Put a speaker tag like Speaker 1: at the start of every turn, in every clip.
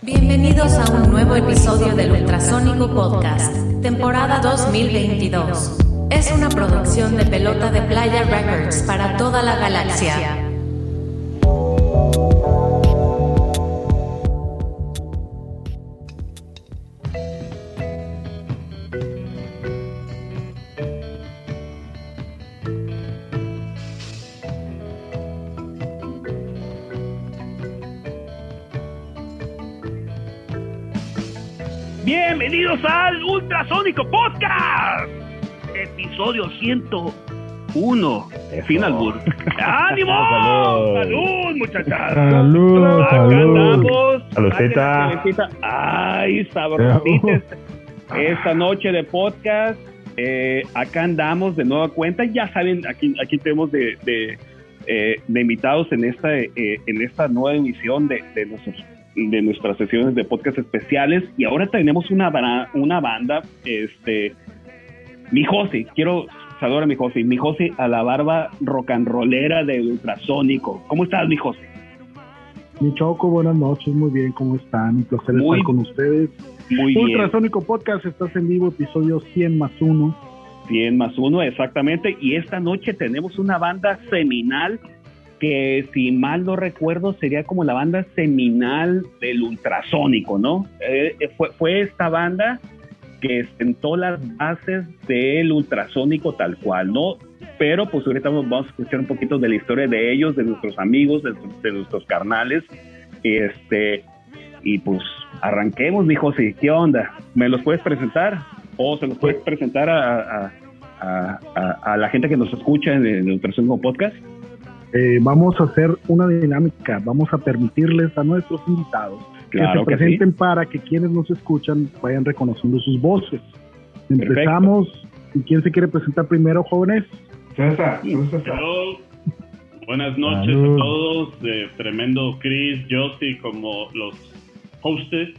Speaker 1: Bienvenidos a un nuevo episodio del Ultrasónico Podcast, temporada 2022. Es una producción de Pelota de Playa Records para toda la galaxia.
Speaker 2: Ultrasónico Podcast, episodio 101. Fin albur. ¡Ánimo!
Speaker 3: Salud.
Speaker 2: ¡Salud, muchachas!
Speaker 3: Salud,
Speaker 2: Acá
Speaker 3: salud.
Speaker 2: andamos.
Speaker 3: Saludcita.
Speaker 2: Ay, cervecita. Ay, sabrosita. Esta noche de podcast, eh, acá andamos de nueva cuenta. Ya saben, aquí, aquí tenemos de, de, eh, de invitados en esta, eh, en esta nueva emisión de, de, nuestros, de nuestras sesiones de podcast especiales. Y ahora tenemos una, una banda, este, mi José, quiero saludar a mi José, mi José a la barba rock and rollera de Ultrasónico. ¿Cómo estás, mi José?
Speaker 4: Mi Choco, buenas noches, muy bien, ¿cómo están? Un placer
Speaker 2: Muy-
Speaker 4: estar con ustedes.
Speaker 2: Muy bien.
Speaker 4: Ultrasónico Podcast, estás en vivo, episodio 100 más 1.
Speaker 2: 100 más uno, exactamente. Y esta noche tenemos una banda seminal que, si mal no recuerdo, sería como la banda seminal del ultrasónico, ¿no? Eh, fue, esta banda que sentó las bases del ultrasónico tal cual, ¿no? Pero pues ahorita vamos a escuchar un poquito de la historia de ellos, de nuestros amigos, de, nuestros carnales. Este, y pues arranquemos, mi José, ¿qué onda? ¿Me los puedes presentar? ¿O se los puedes presentar a- a la gente que nos escucha en el Ultrasónico Podcast?
Speaker 4: Eh, vamos a hacer una dinámica, vamos a permitirles a nuestros invitados
Speaker 2: Claro
Speaker 4: que
Speaker 2: que
Speaker 4: se
Speaker 2: sí.
Speaker 4: presenten para que quienes nos escuchan vayan reconociendo sus voces. Empezamos. ¿Y quién se quiere presentar primero, jóvenes?
Speaker 5: César, César.
Speaker 6: Buenas noches
Speaker 3: Salud.
Speaker 6: a todos. Eh, tremendo Chris, Josie como los hostes.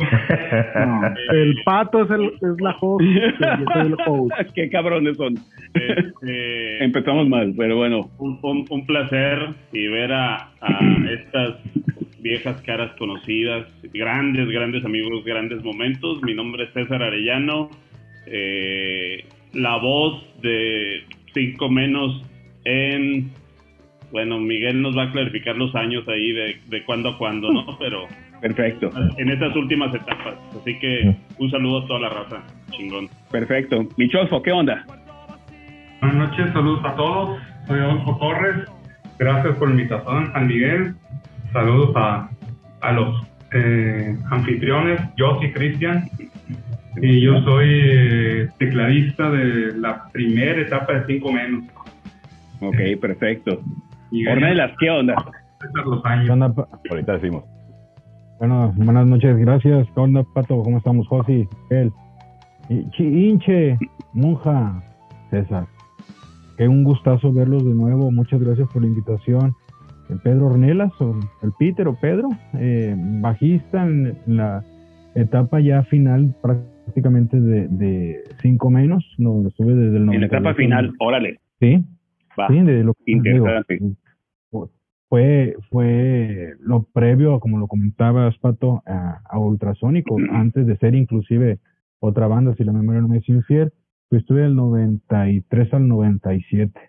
Speaker 4: No, el pato es, el, es la host, el host.
Speaker 2: Qué cabrones son.
Speaker 6: Este,
Speaker 2: Empezamos mal, pero bueno.
Speaker 6: un, un- un placer y ver a, a estas viejas caras conocidas, grandes, grandes amigos, grandes momentos. Mi nombre es César Arellano, eh, la voz de Cinco Menos en... Bueno, Miguel nos va a clarificar los años ahí de, de cuándo a cuándo, ¿no? Pero
Speaker 2: Perfecto,
Speaker 6: en estas últimas etapas. Así que un saludo a toda la raza. Chingón.
Speaker 2: perfecto. Mi Cholfo, ¿qué onda?
Speaker 5: Buenas noches, saludos a todos. Soy Adolfo Torres. Gracias por la invitación, San Miguel. Saludos a, a los eh, anfitriones, yo y Cristian. Y yo soy eh, tecladista de la primera etapa de 5 menos.
Speaker 2: Ok, perfecto. Ornelas, ¿qué onda?
Speaker 3: ¿Qué
Speaker 5: años.
Speaker 3: onda,
Speaker 7: Ahorita decimos.
Speaker 3: Bueno, buenas noches, gracias. ¿Qué onda, Pato? ¿Cómo estamos, Josi? Él. Hinche, Monja, César. Qué un gustazo verlos de nuevo. Muchas gracias por la invitación. El Pedro Ornelas, o el Peter o Pedro, eh, bajista en la etapa ya final prácticamente de, de cinco menos, donde estuve desde el 90.
Speaker 2: En la etapa final, órale.
Speaker 3: Sí,
Speaker 2: Va.
Speaker 3: Sí, de lo que
Speaker 2: Interesante.
Speaker 3: digo, fue, fue lo previo, como lo comentabas, Pato, a, a Ultrasónico, antes de ser inclusive otra banda, si la memoria no me es infiel, pues estuve del 93 al 97.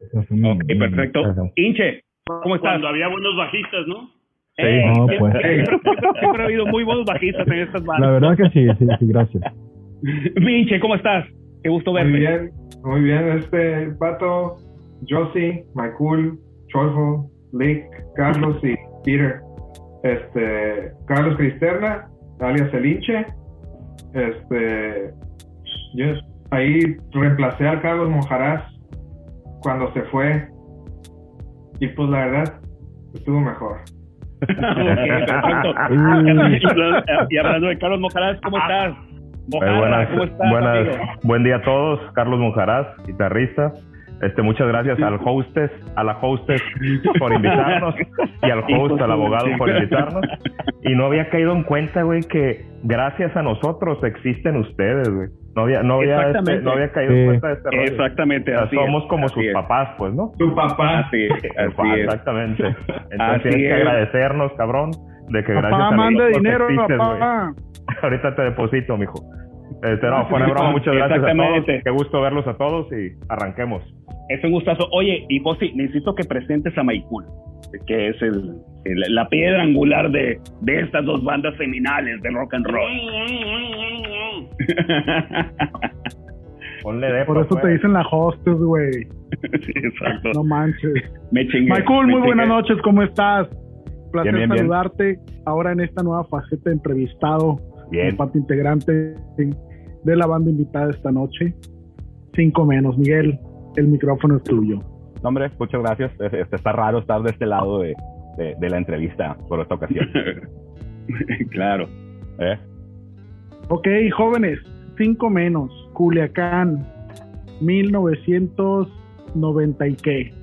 Speaker 3: Esa fue mi-
Speaker 2: Ok,
Speaker 3: mi-
Speaker 2: perfecto. Inche, ¿cómo estás?
Speaker 6: Cuando había buenos bajistas, ¿no?
Speaker 2: Eh,
Speaker 3: No,
Speaker 2: siempre,
Speaker 3: pues.
Speaker 2: siempre- siempre ha habido muy buenos bajistas en estas
Speaker 3: La
Speaker 2: bandas.
Speaker 3: verdad que sí, sí, sí, gracias.
Speaker 2: Minche, ¿cómo estás? Qué gusto
Speaker 8: Muy
Speaker 2: verte.
Speaker 8: bien, muy bien. Este Pato, Josie, Michael, Cholfo, Lick, Carlos y Peter. Este, Carlos Cristerna, alias El Hinche. Este, yes, ahí reemplacé al Carlos Monjarás cuando se fue. Y pues la verdad, estuvo mejor.
Speaker 2: Y hablando de Carlos Mojarás, ¿cómo estás? Mojarra,
Speaker 7: buenas,
Speaker 2: ¿cómo estás,
Speaker 7: buenas- buen día a todos. Carlos Monjarás, guitarrista. Este, muchas gracias al hostess, a la hostess por invitarnos y al host, al abogado por invitarnos. Y no había caído en cuenta, güey, que gracias a nosotros existen ustedes, güey. No había, no había, este, no había caído en cuenta de este rollo.
Speaker 2: Exactamente.
Speaker 7: O sea, somos como sus papás, pues, ¿no?
Speaker 8: Tu papá.
Speaker 2: Así, así es.
Speaker 7: Exactamente. Entonces
Speaker 2: Así
Speaker 7: tienes que agradecernos, cabrón, de que
Speaker 4: Papá,
Speaker 7: gracias a
Speaker 4: manda
Speaker 7: nosotros
Speaker 4: dinero,
Speaker 7: existes, güey.
Speaker 4: papá.
Speaker 7: Ahorita te deposito, mijo. Este, no, fuera de broma, muchas gracias a todos. Qué gusto verlos a todos y arranquemos.
Speaker 2: Es un gustazo. Oye, y José, necesito que presentes a Maikul, que es el, el- la piedra angular de, de estas dos bandas seminales del rock and roll.
Speaker 7: Ponle de
Speaker 4: Por eso te dicen la hostess, güey.
Speaker 2: Sí, exacto.
Speaker 4: No manches.
Speaker 2: Me chingué.
Speaker 4: Michael,
Speaker 2: me
Speaker 4: muy buenas noches, ¿cómo estás? Placer
Speaker 7: Bien, bien, bien.
Speaker 4: saludarte ahora en esta nueva faceta de entrevistado,
Speaker 7: Bien.
Speaker 4: parte integrante de la banda invitada esta noche. Cinco menos, Miguel, el micrófono es tuyo.
Speaker 9: No, hombre, muchas gracias. Es- es- está raro estar de este lado de, de- de la entrevista por esta ocasión.
Speaker 2: claro.
Speaker 9: ¿Eh?
Speaker 4: Ok, jóvenes, cinco menos, Culiacán, 1990 y qué.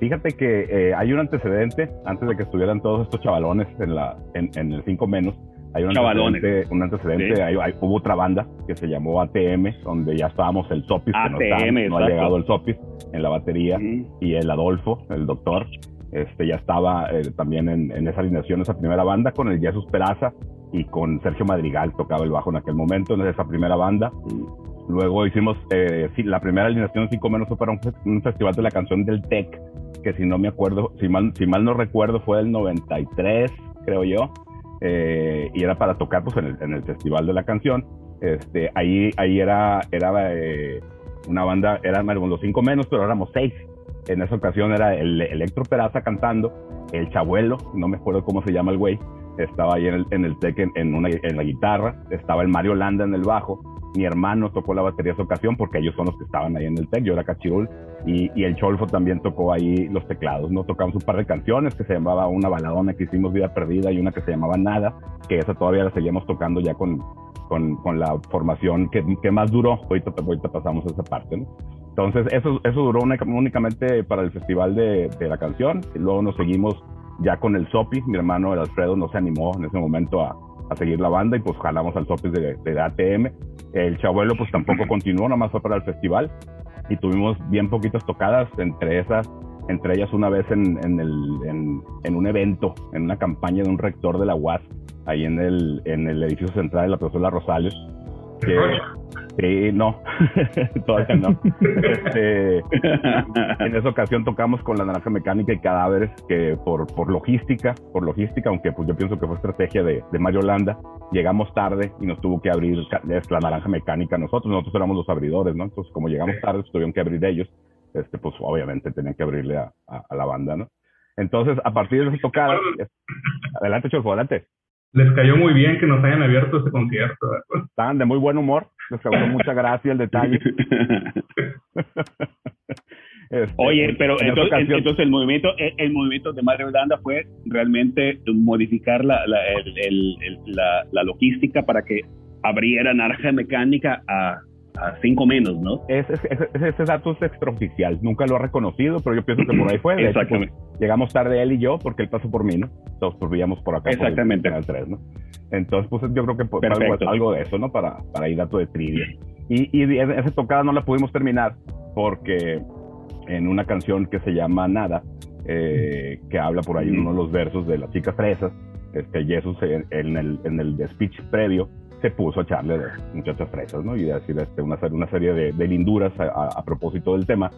Speaker 9: Fíjate que eh, hay un antecedente, antes de que estuvieran todos estos chavalones en, la, en, en el 5 menos, hay un
Speaker 2: Chavalones.
Speaker 9: antecedente, un antecedente
Speaker 2: Sí.
Speaker 9: hay- hay- hubo otra banda que se llamó ATM, donde ya estábamos el Sopis, que no,
Speaker 2: ATM,
Speaker 9: está- no ha
Speaker 2: exacto.
Speaker 9: llegado el Sopis en la batería,
Speaker 2: Mm.
Speaker 9: y el Adolfo, el doctor, este ya estaba eh, también en, en esa alineación, esa primera banda, con el Jesús Peraza y con Sergio Madrigal, tocaba el bajo en aquel momento, en esa primera banda. Luego hicimos, eh, la primera alineación, cinco menos, fue para un, fe- un festival de la canción del TEC, que si no me acuerdo, si mal, si mal no recuerdo, fue el 93, creo yo, eh, y era para tocar pues en el, en el festival de la canción. Este, ahí, ahí era, era eh, una banda, eran los cinco menos, pero éramos seis. En esa ocasión era el Electro Peraza cantando, el Chabuelo, no me acuerdo cómo se llama el güey, estaba ahí en el, en el tec en, una, en la guitarra, estaba el Mario Landa en el bajo, mi hermano tocó la batería esa ocasión porque ellos son los que estaban ahí en el tec, yo era cachirul, y, y el Cholfo también tocó ahí los teclados, ¿no? Tocamos un par de canciones que se llamaba una baladona que hicimos Vida Perdida y una que se llamaba Nada, que esa todavía la seguíamos tocando ya con, con, con la formación que, que más duró, ahorita, ahorita pasamos a esa parte. Entonces, eso, eso duró única- únicamente para el festival de, de la canción. Y luego nos seguimos ya con el Sopi. Mi hermano, el Alfredo, no se animó en ese momento a, a seguir la banda y pues jalamos al Sopi de, de ATM. El Chabuelo pues tampoco continuó, nada más fue para el festival. Y tuvimos bien poquitas tocadas, entre esas, entre ellas una vez en, en, el, en un evento, en una campaña de un rector de la UAS, ahí en el, en el edificio central de la profesora Rosales. Que, Sí, no, todavía no. Este, en esa ocasión tocamos con la naranja mecánica y cadáveres que por, por logística, por logística, aunque pues yo pienso que fue estrategia de, de Mario Landa, llegamos tarde y nos tuvo que abrir la naranja mecánica nosotros, nosotros éramos los abridores, ¿no? Entonces como llegamos tarde, pues, tuvieron que abrir ellos, este, pues obviamente tenían que abrirle a, a- a la banda, ¿no? Entonces, a partir de esa tocada, es- adelante, Cholfo, adelante.
Speaker 5: Les cayó muy bien que nos hayan abierto ese concierto. ¿verdad?
Speaker 9: Estaban de muy buen humor, les causó mucha gracia el detalle. Este,
Speaker 2: Oye, pero
Speaker 9: en
Speaker 2: entonces,
Speaker 9: ocasión-
Speaker 2: entonces el movimiento el, el movimiento de Mario Landa fue realmente modificar la, la, el- el- el- la, la logística para que abriera naranja mecánica a, a cinco menos, ¿no?
Speaker 9: es, es- es- ese dato es extraoficial, nunca lo ha reconocido, pero yo pienso que por ahí fue. De hecho, pues,
Speaker 2: Exactamente.
Speaker 9: llegamos tarde él y yo, porque él pasó por mí, ¿no? Todos pues, vivíamos por acá. por el
Speaker 2: Exactamente.
Speaker 9: Canal 3, ¿no? Entonces, pues yo creo que pues, algo, algo de eso, ¿no? Para, para ir dato de trivia. Y, y esa tocada no la pudimos terminar porque en una canción que se llama Nada, eh, que habla por ahí en uno de los versos de las chicas fresas, este Jesús en, en el, en el speech previo se puso a echarle de muchachas fresas, ¿no? Y a decir este, una, serie- una serie de, de linduras a, a- a propósito del tema.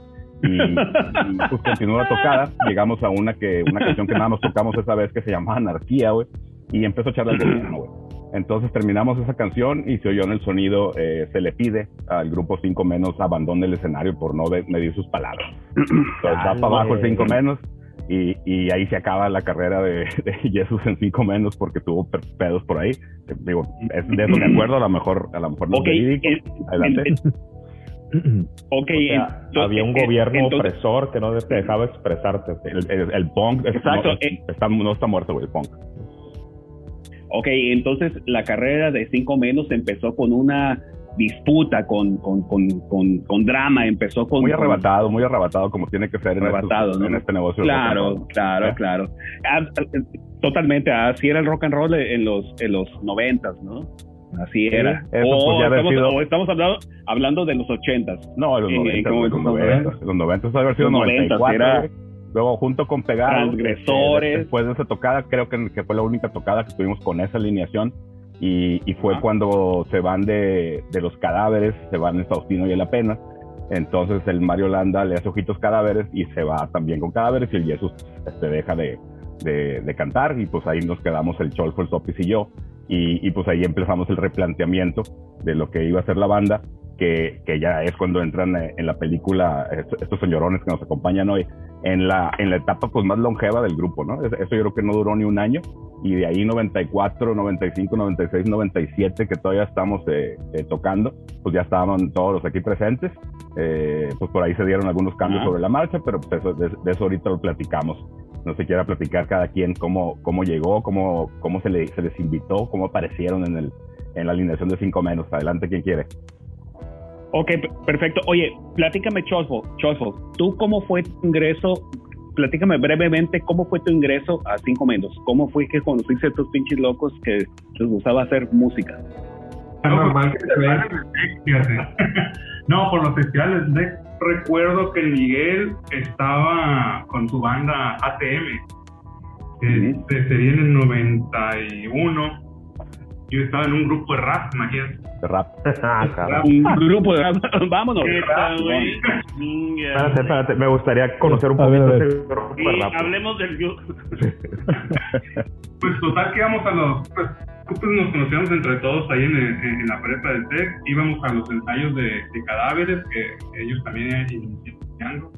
Speaker 9: Y, y, pues continuó la tocada, llegamos a una que una canción que nada más tocamos esa vez que se llama Anarquía, güey, y empezó a echarle al gobierno, güey. Entonces terminamos esa canción y se oyó en el sonido, eh, se le pide al grupo 5 menos abandone el escenario por no medir sus palabras. Entonces va para abajo el 5 menos y, y ahí se acaba la carrera de, de Jesús en 5 menos porque tuvo pedos por ahí. Digo, es de eso me acuerdo, a lo mejor, a lo mejor no es
Speaker 2: Ok,
Speaker 9: verídico.
Speaker 2: el-
Speaker 9: Adelante.
Speaker 2: el- ok,
Speaker 7: O sea,
Speaker 2: entonces-
Speaker 7: había un
Speaker 2: eh,
Speaker 7: gobierno
Speaker 2: entonces-
Speaker 7: opresor que no te dejaba expresarte.
Speaker 9: El, el, el punk es-
Speaker 2: Exacto,
Speaker 9: no,
Speaker 2: eh.
Speaker 9: está, no está muerto, güey, el punk.
Speaker 2: Ok, entonces la carrera de cinco menos empezó con una disputa, con, con, con, con, con drama, empezó con...
Speaker 9: Muy arrebatado, muy arrebatado como tiene que ser en,
Speaker 2: Arrebatado,
Speaker 9: estos-
Speaker 2: ¿no?
Speaker 9: en este negocio.
Speaker 2: Claro, claro,
Speaker 9: ¿Eh?
Speaker 2: claro. Ah, totalmente, así era el rock and roll en los en los noventas, ¿no? Así
Speaker 9: Sí,
Speaker 2: era.
Speaker 9: eso
Speaker 2: o,
Speaker 9: haber
Speaker 2: estamos,
Speaker 9: sido-
Speaker 2: o estamos hablando, hablando de los ochentas.
Speaker 9: No, los
Speaker 2: Eh,
Speaker 9: 90,
Speaker 2: como
Speaker 9: los
Speaker 2: los
Speaker 9: 90, los 90 debe haber sido
Speaker 2: Los 90,
Speaker 9: 94.
Speaker 2: era-
Speaker 9: güey. Luego junto con Pegados,
Speaker 2: Transgresores.
Speaker 9: este, después de esa tocada, creo que, que fue la única tocada que tuvimos con esa alineación y, y fue cuando se van de, de los cadáveres, se van el Faustino y el Apenas. Entonces el Mario Landa le hace ojitos cadáveres y se va también con cadáveres y el Jesús este, deja de, de- de cantar y pues ahí nos quedamos el Cholfo, el Sopis y yo y, y, pues ahí empezamos el replanteamiento de lo que iba a ser la banda que, que ya es cuando entran eh, en la película estos, estos señorones que nos acompañan hoy en la en la etapa pues más longeva del grupo, ¿no? Eso yo creo que no duró ni un año y de ahí 94, 95, 96, 97 que todavía estamos eh, eh, tocando, pues ya estaban todos los aquí presentes, eh, pues por ahí se dieron algunos cambios
Speaker 2: Ajá.
Speaker 9: sobre la marcha, pero pues eso, de, de eso ahorita lo platicamos. No se quiera platicar cada quien cómo, cómo llegó, cómo, cómo se, le- se les invitó, cómo aparecieron en, el, en la alineación de cinco menos. Adelante, quien quiere.
Speaker 2: Ok, perfecto. Oye, platícame, Cholfo, Cholfo, ¿tú cómo fue tu ingreso? Platícame brevemente cómo fue tu ingreso a Cinco Menos. ¿Cómo fue que conociste a estos pinches locos que les gustaba hacer música?
Speaker 8: Es normal que te vean.
Speaker 5: Fíjate. No, por los festivales de recuerdo que Miguel estaba con su banda ATM. Este, sería en el 91. Yo estaba en un grupo de rap, imagínate.
Speaker 9: De rap.
Speaker 7: Ah.
Speaker 2: Un grupo de... Vámonos.
Speaker 6: Güey. Chinga.
Speaker 7: Espérate, espérate, me gustaría conocer un poquito
Speaker 3: ver.
Speaker 7: ese grupo de rap.
Speaker 6: hablemos del yo.
Speaker 5: Pues total que íbamos a los, pues, pues nos conocíamos entre todos ahí en, el- en la prepa del TEC, íbamos a los ensayos de, de cadáveres, que ellos también iban iniciando,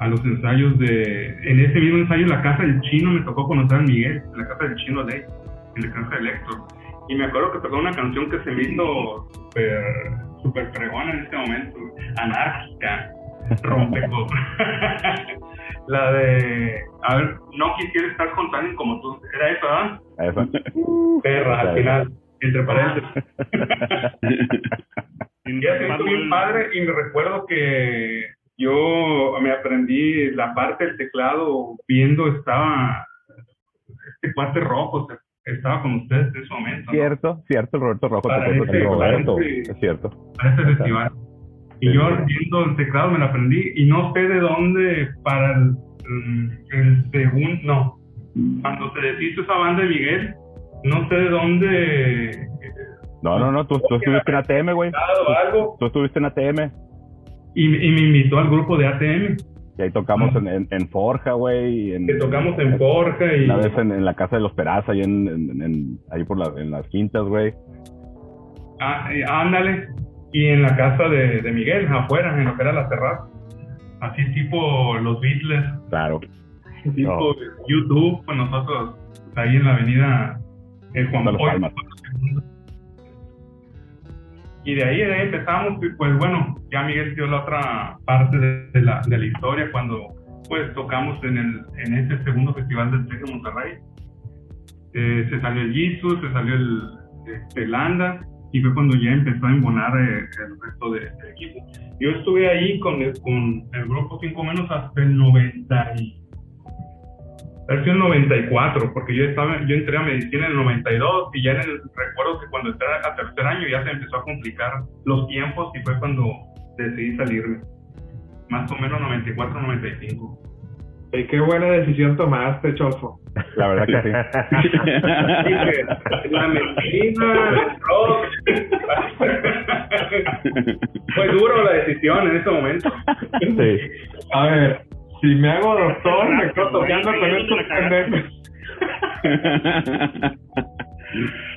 Speaker 5: a los ensayos de, en ese mismo ensayo en la casa del chino me tocó conocer a Miguel, en la casa del chino Ley, en la casa de Héctor, y me acuerdo que tocó una canción que se me hizo súper, súper fregona en ese momento, anárquica, rompecopas. La de, a ver, no quisiera estar con alguien como tú. Era eso, ¿verdad?
Speaker 9: Eso.
Speaker 5: Perra, al final, entre paréntesis. Y estuvo bien padre y me recuerdo que yo me aprendí la parte del teclado viendo, estaba este cuate rojo, o sea, estaba con ustedes en ese momento. ¿no?
Speaker 9: Cierto, cierto, el Roberto Rojo.
Speaker 5: Para
Speaker 9: te que Roberto,
Speaker 5: para ese-
Speaker 9: es cierto.
Speaker 5: para ese festival. Y yo viendo el teclado me lo aprendí y no sé de dónde para el, el segundo, no, cuando se deshizo esa banda de Miguel, no sé de dónde eh,
Speaker 9: No, no, no, tú, tú estuviste en ATM, güey. Tú estuviste en ATM.
Speaker 5: y, y me invitó al grupo de ATM,
Speaker 9: Y ahí tocamos en, en, en Forja, güey. en-
Speaker 5: que tocamos en Forja y
Speaker 9: Una vez en, en la casa de los Peraza, ahí, en, ahí por la- en las quintas, güey.
Speaker 5: ah, eh, ándale, y en la casa de, de Miguel, afuera, en lo que era la terraza. Así tipo los Beatles,
Speaker 9: Claro.
Speaker 5: tipo YouTube, pues nosotros ahí en la avenida el Juan
Speaker 9: De los
Speaker 5: Pablo. Y de ahí, de ahí empezamos, y pues bueno, ya Miguel dio la otra parte de, de la, de la historia cuando pues tocamos en, el, en ese segundo festival del TEC de Monterrey. Eh, se salió el Jesus, se salió el este, Landa, y fue cuando ya empezó a embonar eh, el resto de- del equipo. Yo estuve ahí con el, con el grupo 5 menos hasta el 90 y El 94, porque yo estaba, yo entré a medicina en el 92 y ya en el, recuerdo que cuando entré a tercer año ya se empezó a complicar los tiempos y fue cuando decidí salirme. Más o menos 94, 95.
Speaker 8: Y qué buena decisión tomaste, Cholfo.
Speaker 9: La verdad que sí.
Speaker 5: La medicina, el rock. Fue duro la decisión en ese momento.
Speaker 9: Sí.
Speaker 8: A ver, si me hago doctor, me quedo tocando con estos pendejos.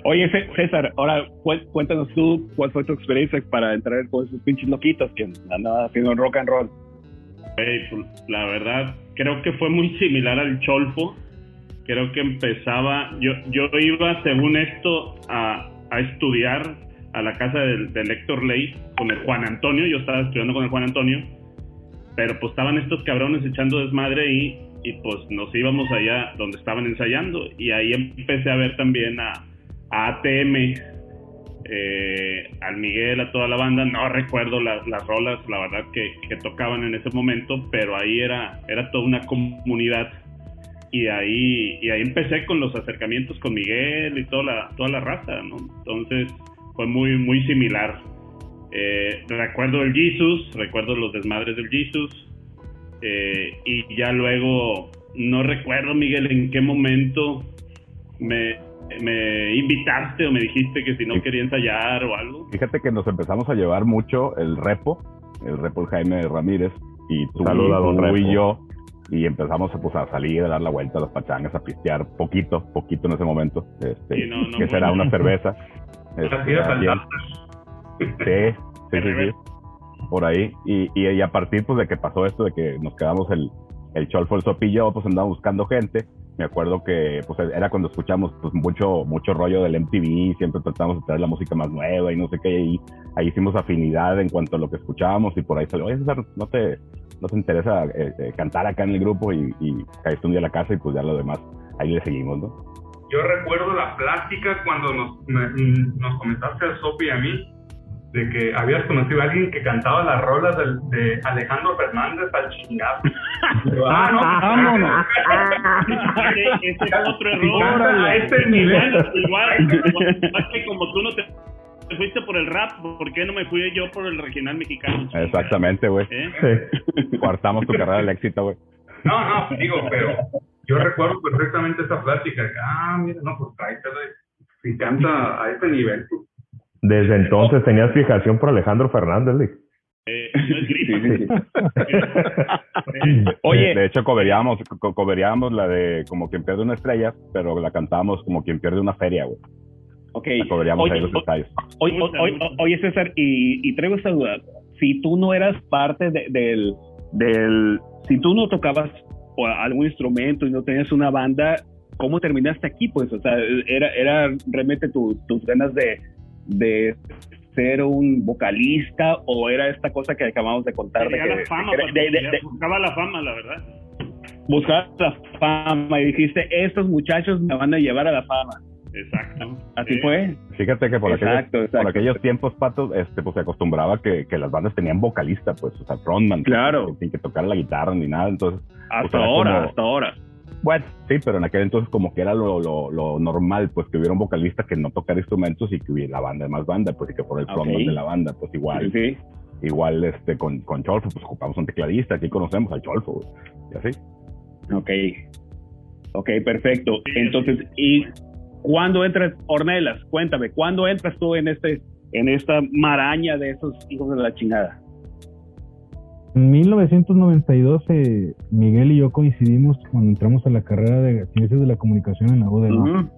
Speaker 2: Oye, Cé- César, ahora cué- cuéntanos tú cuál fue tu experiencia para entrar con esos pinches loquitos que andaban haciendo rock and roll.
Speaker 6: Pues, la verdad, creo que fue muy similar al Cholfo. Creo que empezaba, yo, yo iba, según esto, a, a estudiar a la casa del, del Héctor Ley con el Juan Antonio. Yo estaba estudiando con el Juan Antonio, pero pues estaban estos cabrones echando desmadre y, y pues nos íbamos allá donde estaban ensayando. Y ahí empecé a ver también a, a ATM, eh, al Miguel, a toda la banda. No recuerdo las, las rolas, la verdad, que, que, tocaban en ese momento, pero ahí era, era toda una comunidad. Y ahí, y ahí empecé con los acercamientos con Miguel y toda la, toda la raza, ¿no? Entonces fue muy, muy similar. Eh, recuerdo el Jesus, recuerdo los desmadres del Jesus. Eh, y ya luego, no recuerdo, Miguel, en qué momento me, me invitaste o me dijiste que si no quería ensayar o algo.
Speaker 9: Fíjate que nos empezamos a llevar mucho el repo, el repo Jaime Ramírez, y tú, y, yo, y empezamos pues, a salir, a dar la vuelta a las pachangas, a pistear poquito, poquito en ese momento, este, que será una cerveza. Este, sí, sí, sí, por ahí. Y, y, a partir pues, de que pasó esto, de que nos quedamos el, el Cholfo, el Sopillo, pues andamos buscando gente. Me acuerdo que pues era cuando escuchamos pues mucho mucho rollo del MTV siempre tratamos de traer la música más nueva y no sé qué y ahí hicimos afinidad en cuanto a lo que escuchábamos y por ahí salió oye César no te no te interesa eh, cantar acá en el grupo y, y caíste un día a la casa y pues ya lo demás ahí le seguimos no
Speaker 5: yo recuerdo la plática cuando nos, nos comentaste a Sopi y a mí de que habías conocido a alguien que cantaba las rolas de, de Alejandro Fernández al chingazo. ah, no, vámonos.
Speaker 6: Ese es otro error. A este nivel. Igual, igual, como tú no te fuiste por el rap, ¿por qué no me fui yo por el regional mexicano?
Speaker 9: Exactamente, güey. ¿Eh? Sí. Cuartamos tu carrera del éxito, güey.
Speaker 5: No, no, digo, pero yo recuerdo perfectamente esa plática. Ah, mira, no, pues tráetelo. Si canta a ese nivel, pues
Speaker 7: desde entonces tenías fijación por Alejandro Fernández,
Speaker 6: Eh, no es
Speaker 9: sí, Oye, de hecho coberíamos, coberíamos la de como quien pierde una estrella, pero la cantábamos como quien pierde una feria, güey.
Speaker 2: Ok. La oye, ahí los detalles. Oye, oye, César, y, y, traigo esta duda. Si tú no eras parte del, del, si tú no tocabas algún instrumento y no tenías una banda, ¿cómo terminaste aquí? Pues, o sea, era, era realmente tus ganas de, de ser un vocalista o era esta cosa que acabamos de contar de, que,
Speaker 6: la fama, de, buscaba la fama, la verdad.
Speaker 2: Buscaba la fama y dijiste, estos muchachos me van a llevar a la fama.
Speaker 6: Exacto.
Speaker 2: Así fue.
Speaker 9: Fíjate que por, aquellos, por aquellos tiempos, Pato, este, pues se acostumbraba que, que, las bandas tenían vocalista, pues, o sea, frontman.
Speaker 2: Claro.
Speaker 9: Sin que tocar la guitarra ni nada, entonces.
Speaker 2: Hasta pues, ahora, hasta ahora.
Speaker 9: Bueno, sí, pero en aquel entonces como que era lo, lo, normal, pues que hubiera un vocalista que no tocara instrumentos y que hubiera la banda de más banda, pues y que por el frontman de la banda, pues igual. Sí. Igual este con, con Cholfo, pues ocupamos un tecladista, aquí conocemos al Cholfo, y así.
Speaker 2: Ok. Ok, perfecto. Entonces, ¿y cuándo entras, Ornelas? Cuéntame, ¿cuándo entras tú en este, en esta maraña de esos hijos de la chingada?
Speaker 3: En 1992 eh, Miguel y yo coincidimos cuando entramos a la carrera de Ciencias de la Comunicación en la UDM.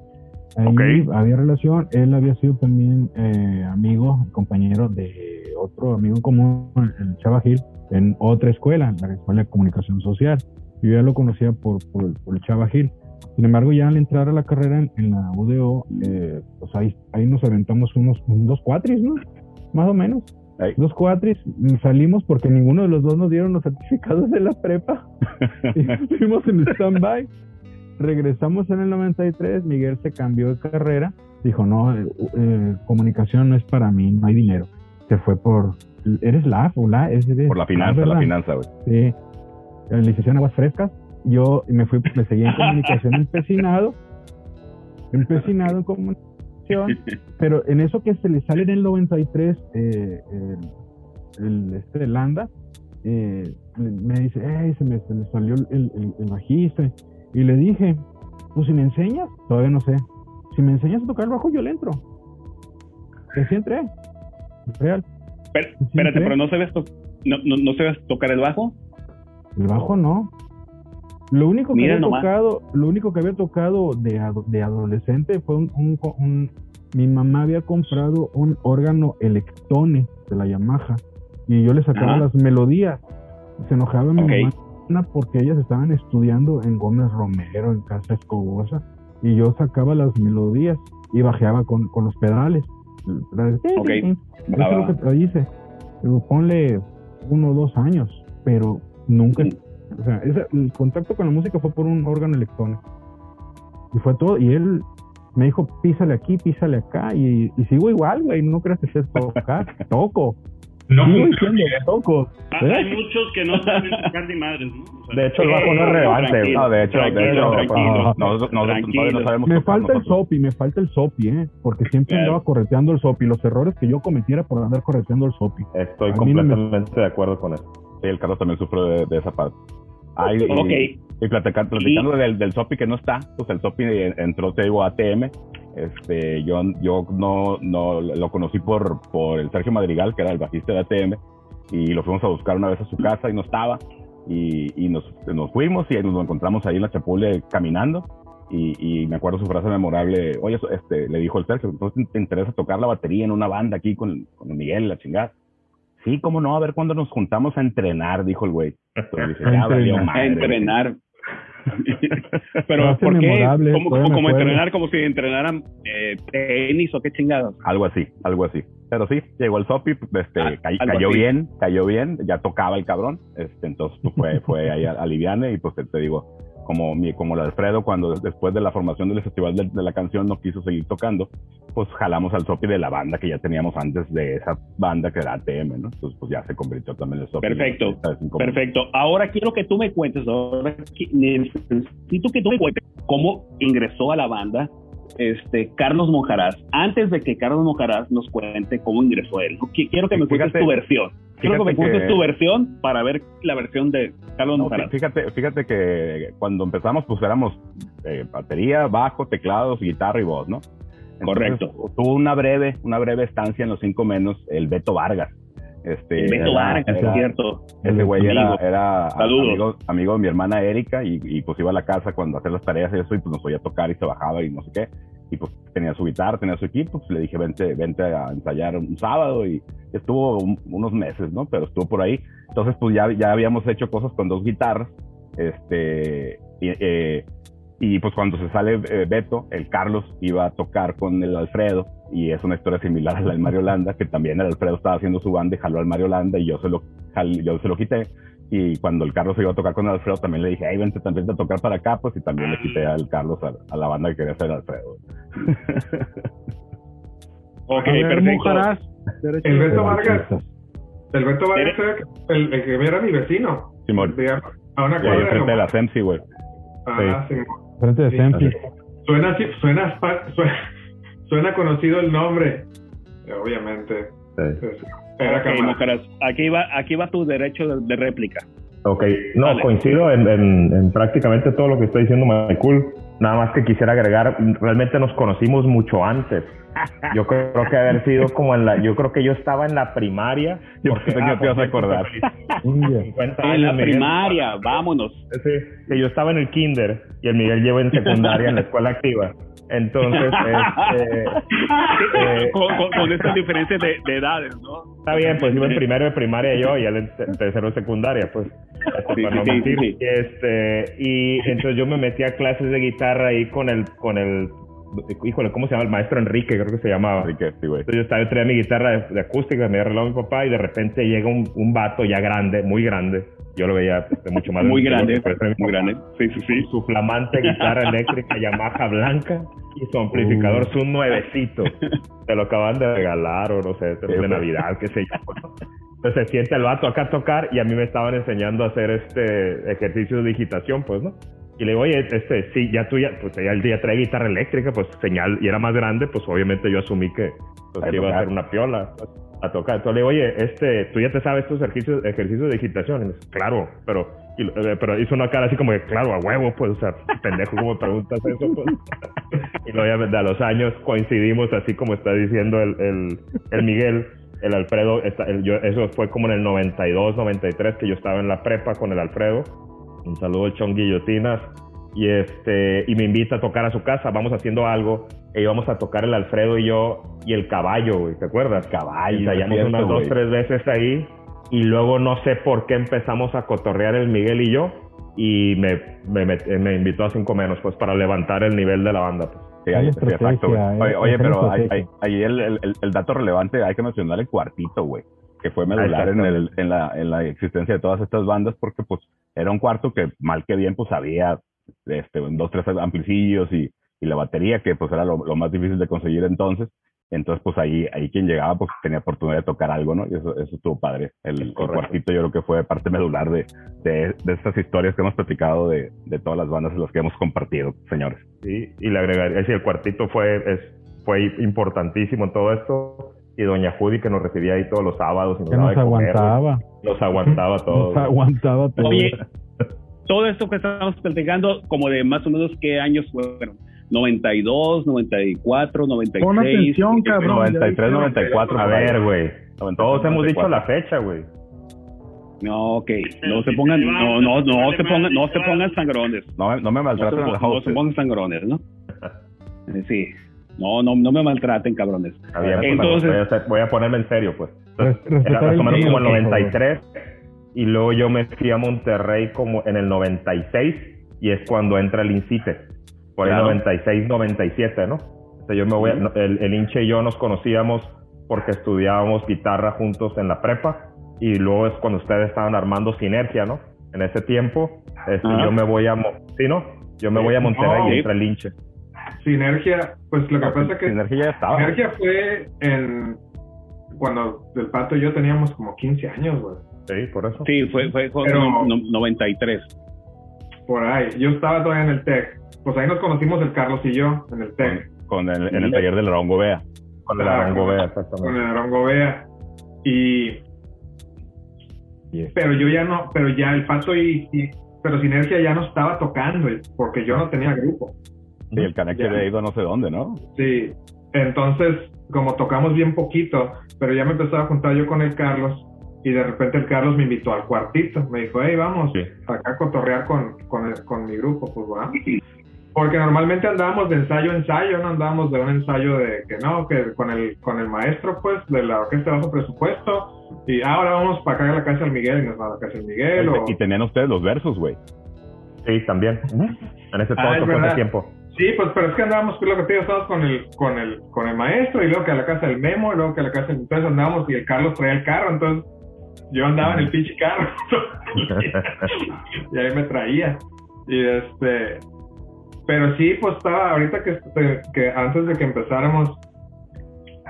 Speaker 3: Ahí había relación, él había sido también eh, amigo, compañero de otro amigo común, el Chava Gil, en otra escuela, la Escuela de Comunicación Social. Yo ya lo conocía por, por, el Chava Gil. Sin embargo, ya al entrar a la carrera en, la UDO, eh, pues ahí, ahí nos aventamos unos, unos dos cuatris, ¿no? Más o menos. Los cuatris salimos porque ninguno de los dos nos dieron los certificados de la prepa. Estuvimos en stand-by. Regresamos en el 93. Miguel se cambió de carrera. Dijo: No, eh, eh, comunicación no es para mí, no hay dinero. Se fue por. ¿Eres la o la? Es
Speaker 9: por la finanza, la finanza, güey.
Speaker 3: Sí. La licenciatura en aguas frescas. Yo me fui, me seguí en comunicación empecinado. Empecinado en comunicación pero en eso que se le sale en el 93 eh, el, este de Landa, eh, me dice, se me, salió el, el, Y le dije, pues si me enseñas, todavía no sé. Si me enseñas a tocar el bajo, yo le entro. Y entré. Real.
Speaker 2: Pero, espérate, pero no sabes, no, no, no sabes tocar el bajo.
Speaker 3: El bajo no. Lo único que había tocado, lo único que había tocado de, de adolescente fue un, mi mamá había comprado un órgano electone de la Yamaha y yo le sacaba las melodías. Se enojaba mi mamá porque ellas estaban estudiando en Gómez Romero, en Casa Escobosa, y yo sacaba las melodías y bajeaba con, los pedales.
Speaker 2: Ok.
Speaker 3: Eso es lo que te dice. Ponle uno o dos años, pero nunca mm. O sea, el contacto con la música fue por un órgano electrónico. Y fue todo. Y él, me dijo, písale aquí, písale acá, y, y sigo igual, güey, no creas que sé tocar, toco.
Speaker 5: No
Speaker 3: sigo diciendo, toco.
Speaker 6: Hay muchos que no saben tocar ni madres, ¿no? O sea,
Speaker 7: De hecho, el bajo no es relevante.
Speaker 9: No, de hecho, de hecho, todavía
Speaker 6: Tranquilo.
Speaker 9: no sabemos
Speaker 3: Me falta el sopi, me falta el sopi, ¿eh? Porque siempre
Speaker 6: Claro.
Speaker 3: andaba correteando el sopi. Los errores que yo cometiera por andar correteando el sopi.
Speaker 7: Estoy
Speaker 3: A mí no me-
Speaker 7: completamente de acuerdo con eso.
Speaker 9: Sí, el Carlos también sufre de, de esa parte. Ay, y,
Speaker 2: Ok.
Speaker 9: y platica- platicando del, del Sopi que no está, pues el Sopi entró, te digo, a ATM. Este, yo, yo no, no lo conocí por, por el Sergio Madrigal, que era el bajista de ATM, y lo fuimos a buscar una vez a su casa y no estaba. Y, y nos, nos fuimos y nos encontramos ahí en la Chapule caminando. Y, y me acuerdo su frase memorable, oye, este, le dijo el Sergio, entonces te interesa tocar la batería en una banda aquí con, con Miguel, la chingada. Sí, cómo no, a ver cuándo nos juntamos a entrenar, dijo el güey. Entonces dije,
Speaker 3: A
Speaker 9: ya valió
Speaker 3: entrenar.
Speaker 2: A. Pero, ¿por qué? ¿Cómo, como entrenar? Como si entrenaran eh, tenis o qué chingados.
Speaker 9: Algo así, algo así. Pero sí, llegó el Sopi, este,
Speaker 2: Ah,
Speaker 9: cayó
Speaker 2: así.
Speaker 9: bien, cayó bien, ya tocaba el cabrón, este, entonces pues, fue, fue ahí a, a Liviane y pues te, te digo, como mi, como el Alfredo cuando después de la formación del festival de, de la canción no quiso seguir tocando, pues jalamos al Sopi de la banda que ya teníamos antes de esa banda que era ATM, ¿no? Entonces pues ya se convirtió también el Sopi.
Speaker 2: Perfecto, Perfecto. Ahora quiero que tú me cuentes, ahora necesito que tú me cuentes cómo ingresó a la banda este Carlos Monjaraz, antes de que Carlos Monjaraz nos cuente cómo ingresó él. Qui- Quiero que me cuentes
Speaker 9: Fíjate-
Speaker 2: tu versión. Quiero que me cuentes
Speaker 9: que-
Speaker 2: tu versión para ver la versión de Carlos
Speaker 9: No,
Speaker 2: Monjaraz.
Speaker 9: fíjate, fíjate que cuando empezamos, pues éramos eh, batería, bajo, teclados, guitarra y voz, ¿no?
Speaker 2: Correcto.
Speaker 9: Tuvo una breve, una breve estancia en los cinco menos el Beto Vargas. Este,
Speaker 2: Beto Vargas, es cierto.
Speaker 9: Ese güey era,
Speaker 2: Amigo.
Speaker 9: era
Speaker 2: Saludos.
Speaker 9: amigo, amigo de mi hermana Erika y, y, pues iba a la casa cuando hacía las tareas y eso y pues nos oía tocar y se bajaba y no sé qué. Y pues tenía su guitarra, tenía su equipo, pues le dije vente, vente a ensayar un sábado y estuvo un- unos meses, ¿no? Pero estuvo por ahí. Entonces pues ya, ya habíamos hecho cosas con dos guitarras, este, y, eh, y pues cuando se sale eh, Beto, el Carlos iba a tocar con el Alfredo y es una historia similar a la del Mario Landa, que también el Alfredo estaba haciendo su banda y jaló al Mario Landa y yo se lo, yo se lo quité. Y cuando el Carlos iba a tocar con el Alfredo, también le dije, hey, vente también a tocar para acá, pues y también le quité al Carlos a, a la banda que quería hacer Alfredo.
Speaker 2: Ok,
Speaker 4: ver,
Speaker 2: perfecto.
Speaker 4: De-
Speaker 8: Beto Vargas, el Beto Vargas era el, el que era mi vecino.
Speaker 9: Simón.
Speaker 8: De- a una cuadra de
Speaker 9: enfrente de la. Semsi, güey.
Speaker 8: Ah, sí.
Speaker 3: Frente de
Speaker 8: Sí.
Speaker 3: Sempi.
Speaker 8: Suena, así- suena, suena, suena conocido el nombre. Obviamente.
Speaker 7: Sí.
Speaker 8: Era
Speaker 2: aquí va, aquí va tu derecho de, de réplica.
Speaker 7: Ok, no,
Speaker 2: Dale.
Speaker 7: coincido en, en- en prácticamente todo lo que está diciendo Michael. Nada más que quisiera agregar, realmente nos conocimos mucho antes. Yo creo que haber sido como en la, yo creo que yo estaba en la primaria.
Speaker 9: Yo pensé que
Speaker 7: ah,
Speaker 9: te ibas a acordar.
Speaker 3: India.
Speaker 7: 50
Speaker 2: En la primaria, vámonos.
Speaker 7: Sí, que yo estaba en el kinder y el Miguel lleva en secundaria en la escuela activa. Entonces, este, eh,
Speaker 2: con, con- con estas diferencias de, de edades, ¿no?
Speaker 7: Está bien, pues iba en primero de primaria yo y él en te- tercero de secundaria, pues. Este,
Speaker 2: Sí,
Speaker 7: para no
Speaker 2: sí, sí,
Speaker 7: mentir.
Speaker 2: sí.
Speaker 7: Y, Este, y entonces yo me metí a clases de guitarra ahí con el, con el, híjole, ¿cómo se llama? El maestro Enrique, creo que se llamaba.
Speaker 9: Así que sí, güey.
Speaker 7: Entonces yo estaba, yo traía mi guitarra de, de acústica, me había arreglado mi papá y de repente llega un, un vato ya grande, muy grande. Yo lo veía pues, de mucho más
Speaker 2: Muy
Speaker 7: grande,
Speaker 2: muy
Speaker 7: papá.
Speaker 2: grande. Sí, sí, sí.
Speaker 7: Su flamante guitarra eléctrica Yamaha blanca y su amplificador es un nuevecito. Te lo acaban de regalar o no sé, de Navidad, qué sé yo. Entonces se siente el vato acá a tocar y a mí me estaban enseñando a hacer este ejercicio de digitación, pues, ¿no? Y le digo, oye, este, sí, ya tú ya, pues ya el día trae guitarra eléctrica, pues señal, y era más grande, pues obviamente yo asumí que, pues, que iba a ser una piola a tocar. Entonces le digo, oye, este, tú ya te sabes estos ejercicios, ejercicios de digitación. Y me dice, claro, pero, y, eh, pero hizo una cara así como que, claro, a huevo, pues, o sea, pendejo, ¿cómo preguntas eso? Pues? y luego ya a los años coincidimos, así como está diciendo el, el, el Miguel, el Alfredo, está- el- yo- eso fue como en el 92, 93, que yo estaba en la prepa con el Alfredo. Un saludo al Chon Guillotinas. Y, este, y me invita a tocar a su casa, vamos haciendo algo, e íbamos a tocar el Alfredo y yo y el caballo, güey, ¿te acuerdas?
Speaker 9: Caballo,
Speaker 7: ensayamos
Speaker 9: cierto,
Speaker 7: unas dos,
Speaker 9: güey.
Speaker 7: tres veces ahí, y luego no sé por qué empezamos a cotorrear el Miguel y yo, y me, me, me invitó a cinco menos, pues para levantar el nivel de la banda, pues.
Speaker 9: Sí,
Speaker 3: Hay
Speaker 9: ahí- sí, exacto, güey. Oye,
Speaker 3: eh,
Speaker 9: oye,
Speaker 3: hay
Speaker 9: pero ahí, el, el, el- dato relevante hay que mencionar el cuartito, güey, que fue medular en, el, en, la, en la existencia de todas estas bandas, porque pues era un cuarto que mal que bien pues había este, dos, tres amplicillos y, y la batería, que pues era lo, lo más difícil de conseguir entonces. Entonces, pues ahí, ahí quien llegaba, pues tenía oportunidad de tocar algo, ¿no? Y eso, eso estuvo padre. El, el cuartito yo creo que fue parte medular de, de, de estas historias que hemos platicado de, de todas las bandas en las que hemos compartido, señores.
Speaker 7: Sí, y le agregaría, es decir, el cuartito fue, es, fue importantísimo en todo esto. Y doña Judy que nos recibía ahí todos los sábados. Y nos,
Speaker 3: Que nos
Speaker 7: de comer,
Speaker 3: aguantaba.
Speaker 7: Nos aguantaba todo.
Speaker 3: Nos aguantaba todo.
Speaker 2: Oye, todo esto que estamos platicando, como de más o menos qué años fueron. 92, 94, 96.
Speaker 4: Pon atención, cabrón.
Speaker 9: 93, 94.
Speaker 7: A ver, güey.
Speaker 9: 93,
Speaker 7: Todos hemos dicho
Speaker 9: 94.
Speaker 7: la fecha, güey.
Speaker 2: No, ok. No se pongan, no, no, no se pongan, no se pongan sangrones.
Speaker 9: No, me- no me
Speaker 2: No se,
Speaker 9: maltraten la
Speaker 2: pon- no se pongan sangrones, ¿no? Sí. No, no, no me maltraten, cabrones.
Speaker 7: Bien, pues,
Speaker 2: Entonces-
Speaker 7: voy, a, hacer- voy a ponerme en serio, pues. Entonces, era más o
Speaker 3: el
Speaker 7: menos como el
Speaker 3: por favor.
Speaker 7: 93 y luego yo me fui a Monterrey como en el 96 y es cuando entra el INCITE. Por
Speaker 2: Claro.
Speaker 7: 96, 97, ¿no? O sea, yo me voy a- el, el hinche y yo nos conocíamos porque estudiábamos guitarra juntos en la prepa y luego es cuando ustedes estaban armando Sinergia, ¿no? En ese tiempo, este, yo me voy a... ¿Sí, no? Yo me voy a Monterrey
Speaker 8: No.
Speaker 7: y entra el hinche.
Speaker 8: Sinergia, pues lo que pasa es que
Speaker 9: Sinergia ya estaba.
Speaker 8: Sinergia fue en cuando el pato y yo teníamos como 15 años, güey.
Speaker 7: Sí, por eso.
Speaker 2: Sí, fue, fue, fue
Speaker 8: Pero-
Speaker 2: no- no- 93.
Speaker 8: Por ahí. Yo estaba todavía en el TEC. Pues ahí nos conocimos el Carlos y yo en el TEC.
Speaker 9: Con el, en el taller del Arongo Bea.
Speaker 7: Con el
Speaker 8: Ah,
Speaker 7: Arango
Speaker 8: con-
Speaker 7: Bea,
Speaker 8: Con
Speaker 7: exactamente.
Speaker 8: el Arongo Bea. Y.
Speaker 3: Yes.
Speaker 8: Pero yo ya no. Pero ya el pato y. y- pero Sinergia ya no estaba tocando porque yo no tenía grupo.
Speaker 9: Sí, el Canex
Speaker 8: Ya.
Speaker 9: había ido a no sé dónde, ¿no?
Speaker 8: Sí, entonces, como tocamos bien poquito, pero ya me empezaba a juntar yo con el Carlos y de repente el Carlos me invitó al cuartito. Me dijo, hey, vamos
Speaker 7: Sí.
Speaker 8: acá a cotorrear con, con, el- con mi grupo. Pues vamos. Porque normalmente andábamos de ensayo a ensayo, no andábamos de un ensayo de que no, que con el, con el maestro, pues, de la orquesta de bajo presupuesto. Y ahora vamos para acá a la casa del Miguel y nos vamos a la casa del Miguel. o-
Speaker 9: Y tenían ustedes los versos, güey.
Speaker 7: Sí, también. En ese todo
Speaker 8: Ah, es
Speaker 7: tiempo.
Speaker 8: Sí, pues, pero es que andábamos, pues, lo que te digo, con el, con el, con el maestro y luego que a la casa del Memo y luego que a la casa del... Entonces andábamos y el Carlos traía el carro, entonces yo andaba en el pinche carro y ahí me traía. Y este... Pero sí, pues estaba, ahorita que, que antes de que empezáramos,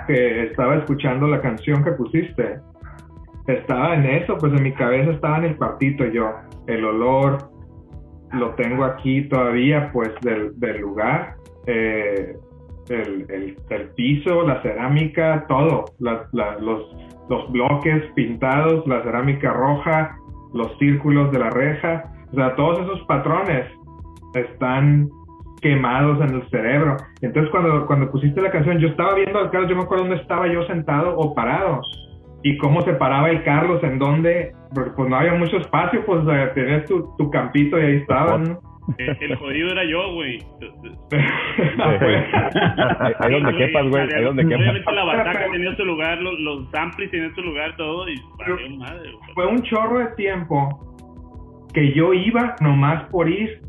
Speaker 8: que estaba escuchando la canción que pusiste, estaba en eso, pues en mi cabeza estaba en el partito yo, el olor, lo tengo aquí todavía, pues del, del lugar, eh, el, el- piso, la cerámica, todo, la- la- los, los bloques pintados, la cerámica roja, los círculos de la reja, o sea, todos esos patrones están quemados en el cerebro. Entonces cuando, cuando pusiste la canción, yo estaba viendo al Carlos, yo me acuerdo dónde estaba yo sentado o parado y cómo se paraba el Carlos, en dónde, porque pues no había mucho espacio, pues tenías tu, tu campito y ahí estaban. ¿no?
Speaker 6: El, el jodido era yo, güey.
Speaker 9: Ahí, ahí donde quepas, güey. Ahí donde quepas.
Speaker 6: Obviamente la bataca tenía su lugar, los, los amplis tenían su lugar, todo, y valió madre, güey.
Speaker 8: Fue un chorro de tiempo que yo iba nomás por ir,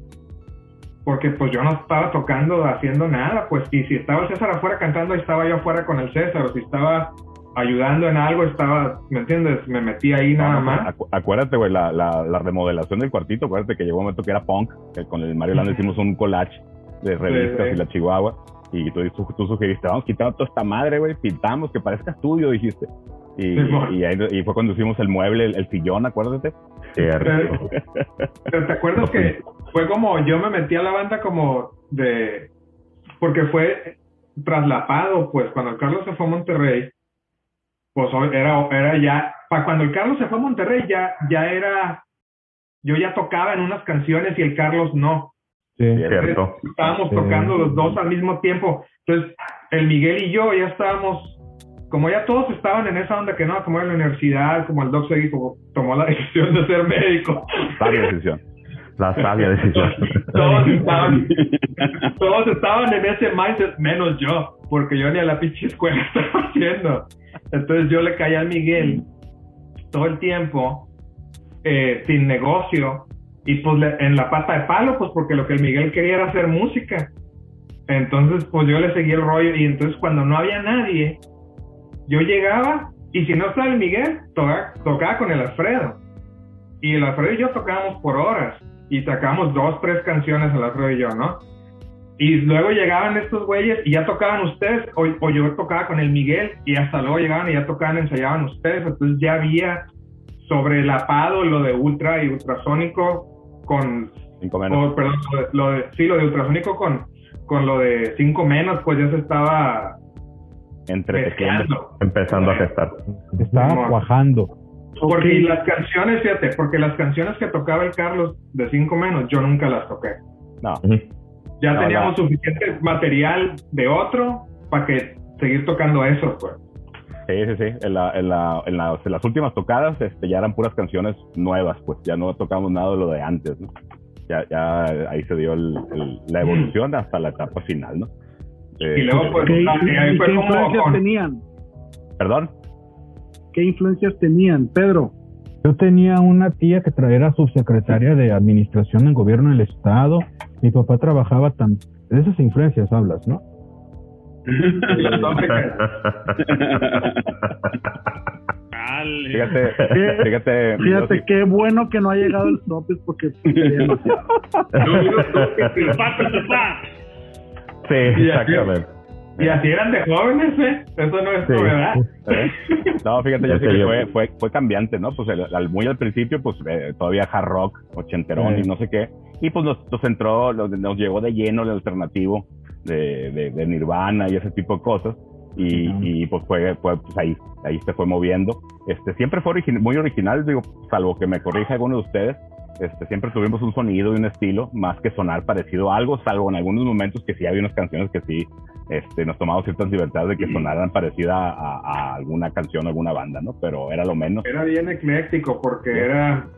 Speaker 8: porque pues yo no estaba tocando, haciendo nada, pues y si estaba César afuera cantando, ahí estaba yo afuera con el César, o si estaba ayudando en algo, estaba, ¿me entiendes? Me metí ahí nada
Speaker 9: No, no,
Speaker 8: más.
Speaker 9: acu- acuérdate, güey, la, la, la remodelación del cuartito. Acuérdate que llegó un momento que era punk. Que con el Mario Landa hicimos un collage de revistas
Speaker 8: Sí, sí.
Speaker 9: y la Chihuahua. Y tú, tú, tú sugeriste, vamos quitando toda esta madre, güey. Pintamos que parezca estudio, dijiste. Y, y, ahí, y fue cuando hicimos el mueble, el, el sillón, acuérdate.
Speaker 8: Pero te acuerdas que fue como yo me metí a la banda como de porque fue traslapado, pues cuando Carlos se fue a Monterrey, pues era era ya para cuando el Carlos se fue a Monterrey ya ya era yo ya tocaba en unas canciones y el Carlos no.
Speaker 3: Sí.
Speaker 7: Cierto.
Speaker 8: Estábamos
Speaker 3: Sí.
Speaker 8: tocando los dos al mismo tiempo. Entonces, el Miguel y yo ya estábamos como ya todos estaban en esa onda que no, como en la universidad, como el Doc Segui como tomó la decisión de ser médico.
Speaker 9: Sabia decisión.
Speaker 7: La sabia decisión.
Speaker 8: todos estaban, todos estaban en ese mindset, menos yo, porque yo ni a la pinche escuela estaba haciendo. Entonces yo le caí al Miguel todo el tiempo, eh, sin negocio, y pues le- en la pata de palo, pues porque lo que el Miguel quería era hacer música. Entonces, pues yo le seguí el rollo, y entonces cuando no había nadie, yo llegaba, y si no estaba el Miguel, toca- tocaba con el Alfredo. Y el Alfredo y yo tocábamos por horas y sacamos dos, tres canciones el Alfredo y yo, ¿no? Y luego llegaban estos güeyes y ya tocaban ustedes, o, o yo tocaba con el Miguel, y hasta luego llegaban y ya tocaban, ensayaban ustedes. Entonces ya había sobrelapado lo de ultra y ultrasónico con.
Speaker 9: Cinco menos.
Speaker 8: o, perdón, lo de, lo de- sí, lo de ultrasónico con, con lo de 5 menos, pues ya se estaba mezclando.
Speaker 7: Empezando a gestar.
Speaker 3: Estaba cuajando.
Speaker 8: Porque las canciones, fíjate, porque las canciones que tocaba el Carlos de 5 menos, yo nunca las toqué.
Speaker 9: No.
Speaker 8: Ya
Speaker 9: No,
Speaker 8: teníamos
Speaker 9: no.
Speaker 8: suficiente material de otro para que seguir tocando eso, pues.
Speaker 9: Sí, sí, sí. En, la, en, la, en, las, en las últimas tocadas este, ya eran puras canciones nuevas, pues ya no tocamos nada de lo de antes, ¿no? Ya, ya ahí se dio el- el- la evolución hasta la etapa final, ¿no? Eh,
Speaker 8: Y luego, pues,
Speaker 4: ¿Qué,
Speaker 8: ah, fue como
Speaker 4: influencias
Speaker 8: con-
Speaker 4: tenían?
Speaker 9: Perdón.
Speaker 4: ¿Qué influencias tenían, Pedro?
Speaker 3: Yo tenía una tía que tra- era subsecretaria de administración en gobierno del estado. Mi papá trabajaba tan... De esas influencias hablas, ¿no?
Speaker 9: Fíjate, fíjate.
Speaker 4: Fíjate qué bueno que no ha llegado el Topes porque
Speaker 6: el el pa.
Speaker 7: Sí,
Speaker 8: Y así-
Speaker 7: exactamente.
Speaker 8: Y así eran de jóvenes, ¿eh? Eso no es
Speaker 7: Sí.
Speaker 8: novedad.
Speaker 9: ¿eh? No, fíjate, yo
Speaker 7: Ya
Speaker 9: sí
Speaker 7: sé
Speaker 9: que fue, fue, fue cambiante, ¿no? Pues el- al- muy al principio, pues eh, todavía hard rock, ochenterón
Speaker 3: Sí.
Speaker 9: y no sé qué. Y pues nos, nos entró, nos, nos llegó de lleno el alternativo de, de, de Nirvana y ese tipo de cosas. Y,
Speaker 3: Ujú.
Speaker 9: y, pues fue, fue pues ahí, ahí se fue moviendo. Este, siempre fue origi- muy original, digo, salvo que me corrija alguno de ustedes. Este, siempre tuvimos un sonido y un estilo más que sonar parecido a algo, salvo en algunos momentos que sí había unas canciones que sí este, nos tomamos ciertas libertades de que sonaran parecida a, a alguna canción, alguna banda, ¿no? Pero era lo menos.
Speaker 8: Era bien ecléctico porque era.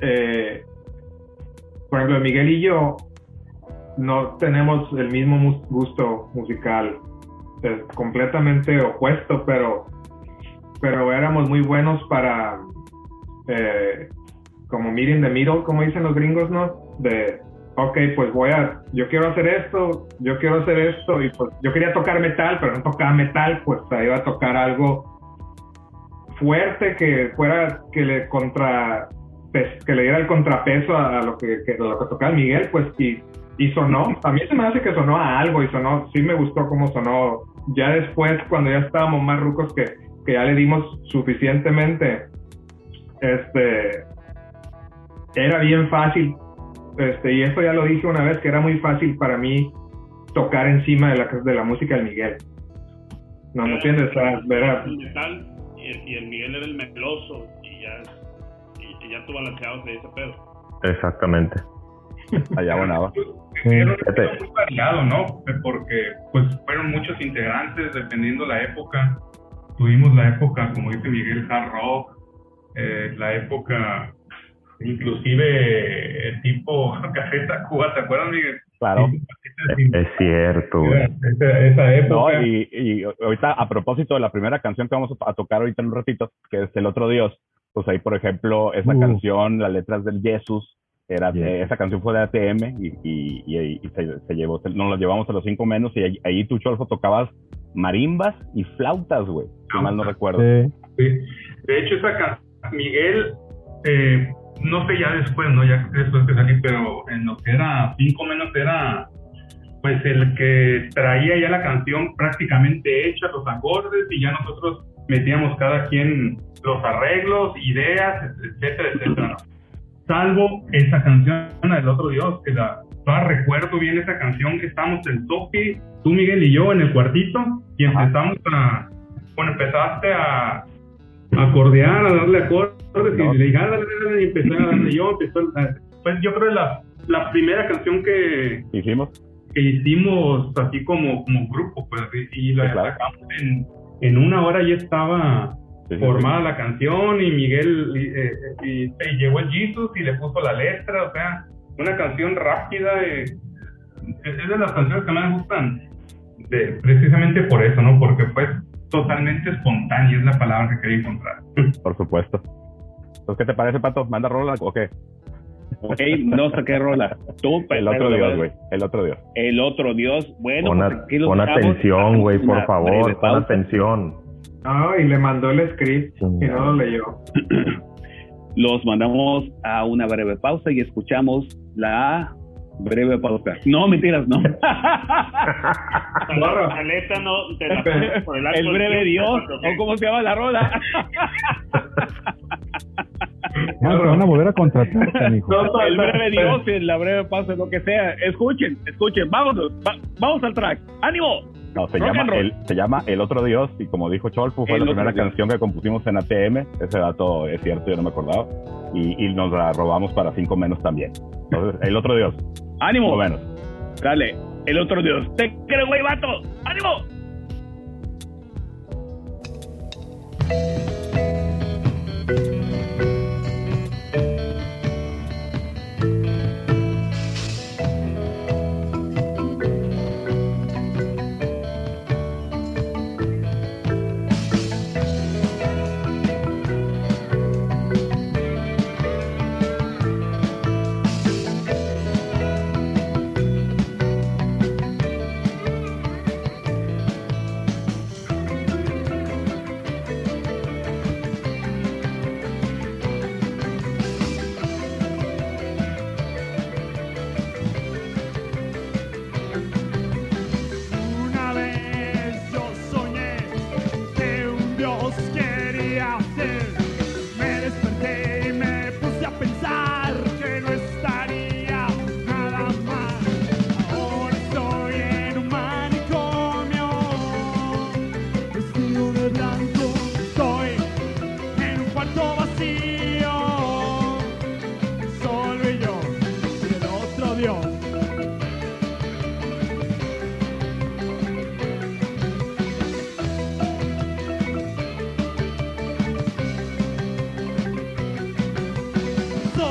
Speaker 8: eh, por ejemplo, Miguel y yo no tenemos el mismo gusto musical. Es completamente opuesto, pero, pero éramos muy buenos para. eh, como meeting the middle, como dicen los gringos, ¿no? De. Ok, pues voy a, yo quiero hacer esto, yo quiero hacer esto, y pues yo quería tocar metal, pero no tocaba metal, pues ahí iba a tocar algo fuerte que fuera que le contra que le diera el contrapeso a, a lo que, que- a lo que tocaba Miguel pues y, y sonó. A mí se me hace que sonó a algo y sonó sí me gustó cómo sonó. Ya después cuando ya estábamos más rucos que, que ya le dimos suficientemente este era bien fácil este y esto ya lo dije una vez que era muy fácil para mí tocar encima de la de la música de Miguel. No me entiendes era-
Speaker 6: el metal y el, y el Miguel era el meloso y ya, ya tú balanceabas de ese pedo.
Speaker 7: Exactamente.
Speaker 9: Allá bonaba.
Speaker 5: Era estilo muy variado, ¿no? Porque pues fueron muchos integrantes dependiendo la época. Tuvimos la época, como dice Miguel, hard rock, eh, la época inclusive eh, tipo Cajeta Cuba, ¿te acuerdas, Miguel?
Speaker 9: Claro.
Speaker 7: Es cierto.
Speaker 5: Esa, esa época.
Speaker 9: No, y, y ahorita, a propósito de la primera canción que vamos a tocar ahorita en un ratito, que es El Otro Dios, pues ahí, por ejemplo, esa
Speaker 3: Uh.
Speaker 9: canción, las letras del Jesús, era,
Speaker 3: Yes.
Speaker 9: eh, esa canción fue de ATM y, y, y- y se, se llevó, se- nos la llevamos a los cinco menos y ahí, ahí tú, Cholfo, tocabas marimbas y flautas, güey, si mal no recuerdo.
Speaker 3: Sí.
Speaker 5: Sí. De hecho, esa canción, Miguel, eh, no sé ya después, ¿no? Ya después que salí, pero en lo que era cinco menos era pues el que traía ya la canción prácticamente hecha, los acordes, y ya nosotros metíamos cada quien los arreglos, ideas, etcétera, etcétera. Salvo esa canción, del otro Dios, que la todavía recuerdo bien esa canción que estábamos en Toki, tú Miguel y yo en el cuartito, y
Speaker 9: Ajá.
Speaker 5: empezamos a, bueno, empezaste a acordear, a darle acordes,
Speaker 9: No.
Speaker 5: y le dije, y empecé a darle yo, empezó, pues yo creo la, la primera canción que,
Speaker 9: Hicimos,
Speaker 5: que hicimos así como, como grupo, pues, y, y la
Speaker 9: Sí, claro.
Speaker 5: sacamos en, en una hora ya estaba formada la canción y Miguel y, eh, y- y llegó el Jesus y le puso la letra, o sea, una canción rápida, eh, es de las canciones que más me gustan, de- precisamente por eso, ¿no? Porque fue totalmente espontánea, es la palabra que quería encontrar.
Speaker 9: por supuesto. Entonces, ¿qué te parece, Pato? ¿Manda rola o qué?
Speaker 2: Ok, no sé qué rola. Tú,
Speaker 9: El otro Dios, güey. El otro Dios.
Speaker 2: El otro Dios. Bueno,
Speaker 7: Pon,
Speaker 2: pues
Speaker 7: a-
Speaker 2: aquí los
Speaker 7: pon
Speaker 2: dejamos.
Speaker 7: atención, güey, por favor,
Speaker 2: breve
Speaker 7: pon
Speaker 2: pausa.
Speaker 7: atención.
Speaker 8: No, y le mandó el script y no lo leyó.
Speaker 2: Los mandamos a una breve pausa y escuchamos la Breve pausa. No, mentiras, no.
Speaker 6: Te la por el
Speaker 2: breve Dios, o cómo se llama la rola.
Speaker 3: No, te van a volver a contratar.
Speaker 2: El breve Dios, la breve pausa, lo que sea. Escuchen, escuchen, vámonos, va- vamos al track. ¡Ánimo!
Speaker 9: No, se llama, el, se llama El Otro Dios y como dijo Cholfu, fue
Speaker 2: El
Speaker 9: la primera
Speaker 2: Dios.
Speaker 9: canción que compusimos en ATM. Ese dato es cierto, yo no me acordaba. Y, y nos la robamos para cinco menos también. Entonces, El Otro Dios,
Speaker 2: ¡Ánimo!
Speaker 9: cinco menos.
Speaker 2: Dale, el otro Dios. ¡Te creo, güey, vato! ¡Ánimo!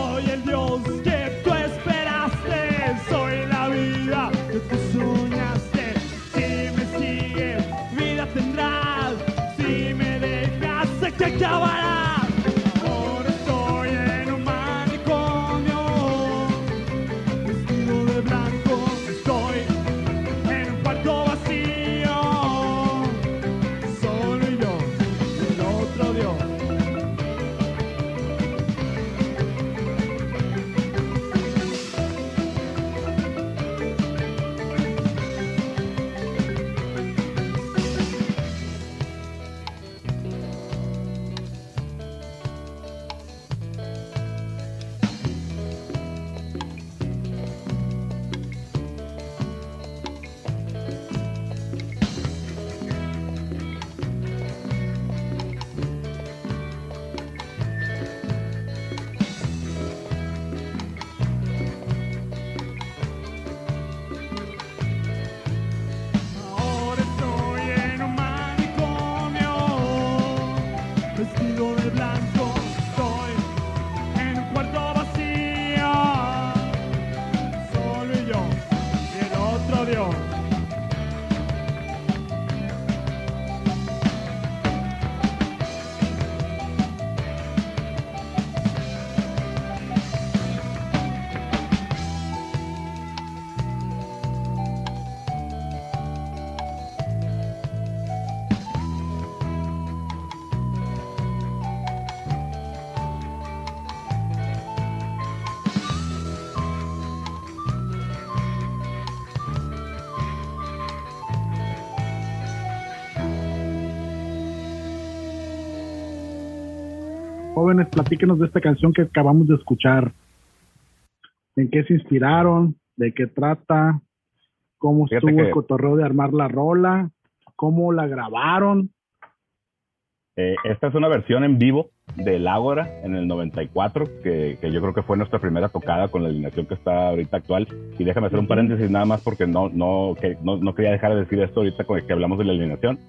Speaker 10: Soy el Dios
Speaker 4: Jóvenes, platíquenos de esta canción que acabamos de escuchar. ¿En qué se inspiraron? ¿De qué trata? ¿Cómo
Speaker 9: Fíjate
Speaker 4: estuvo el cotorreo de armar la rola? ¿Cómo la grabaron?
Speaker 9: Eh, esta es una versión en vivo del Ágora en el 94, que, que yo creo que fue nuestra primera tocada con la alineación que está ahorita actual. Y déjame hacer un paréntesis nada más porque no, no, que, no, no quería dejar de decir esto ahorita con el que hablamos de la alineación.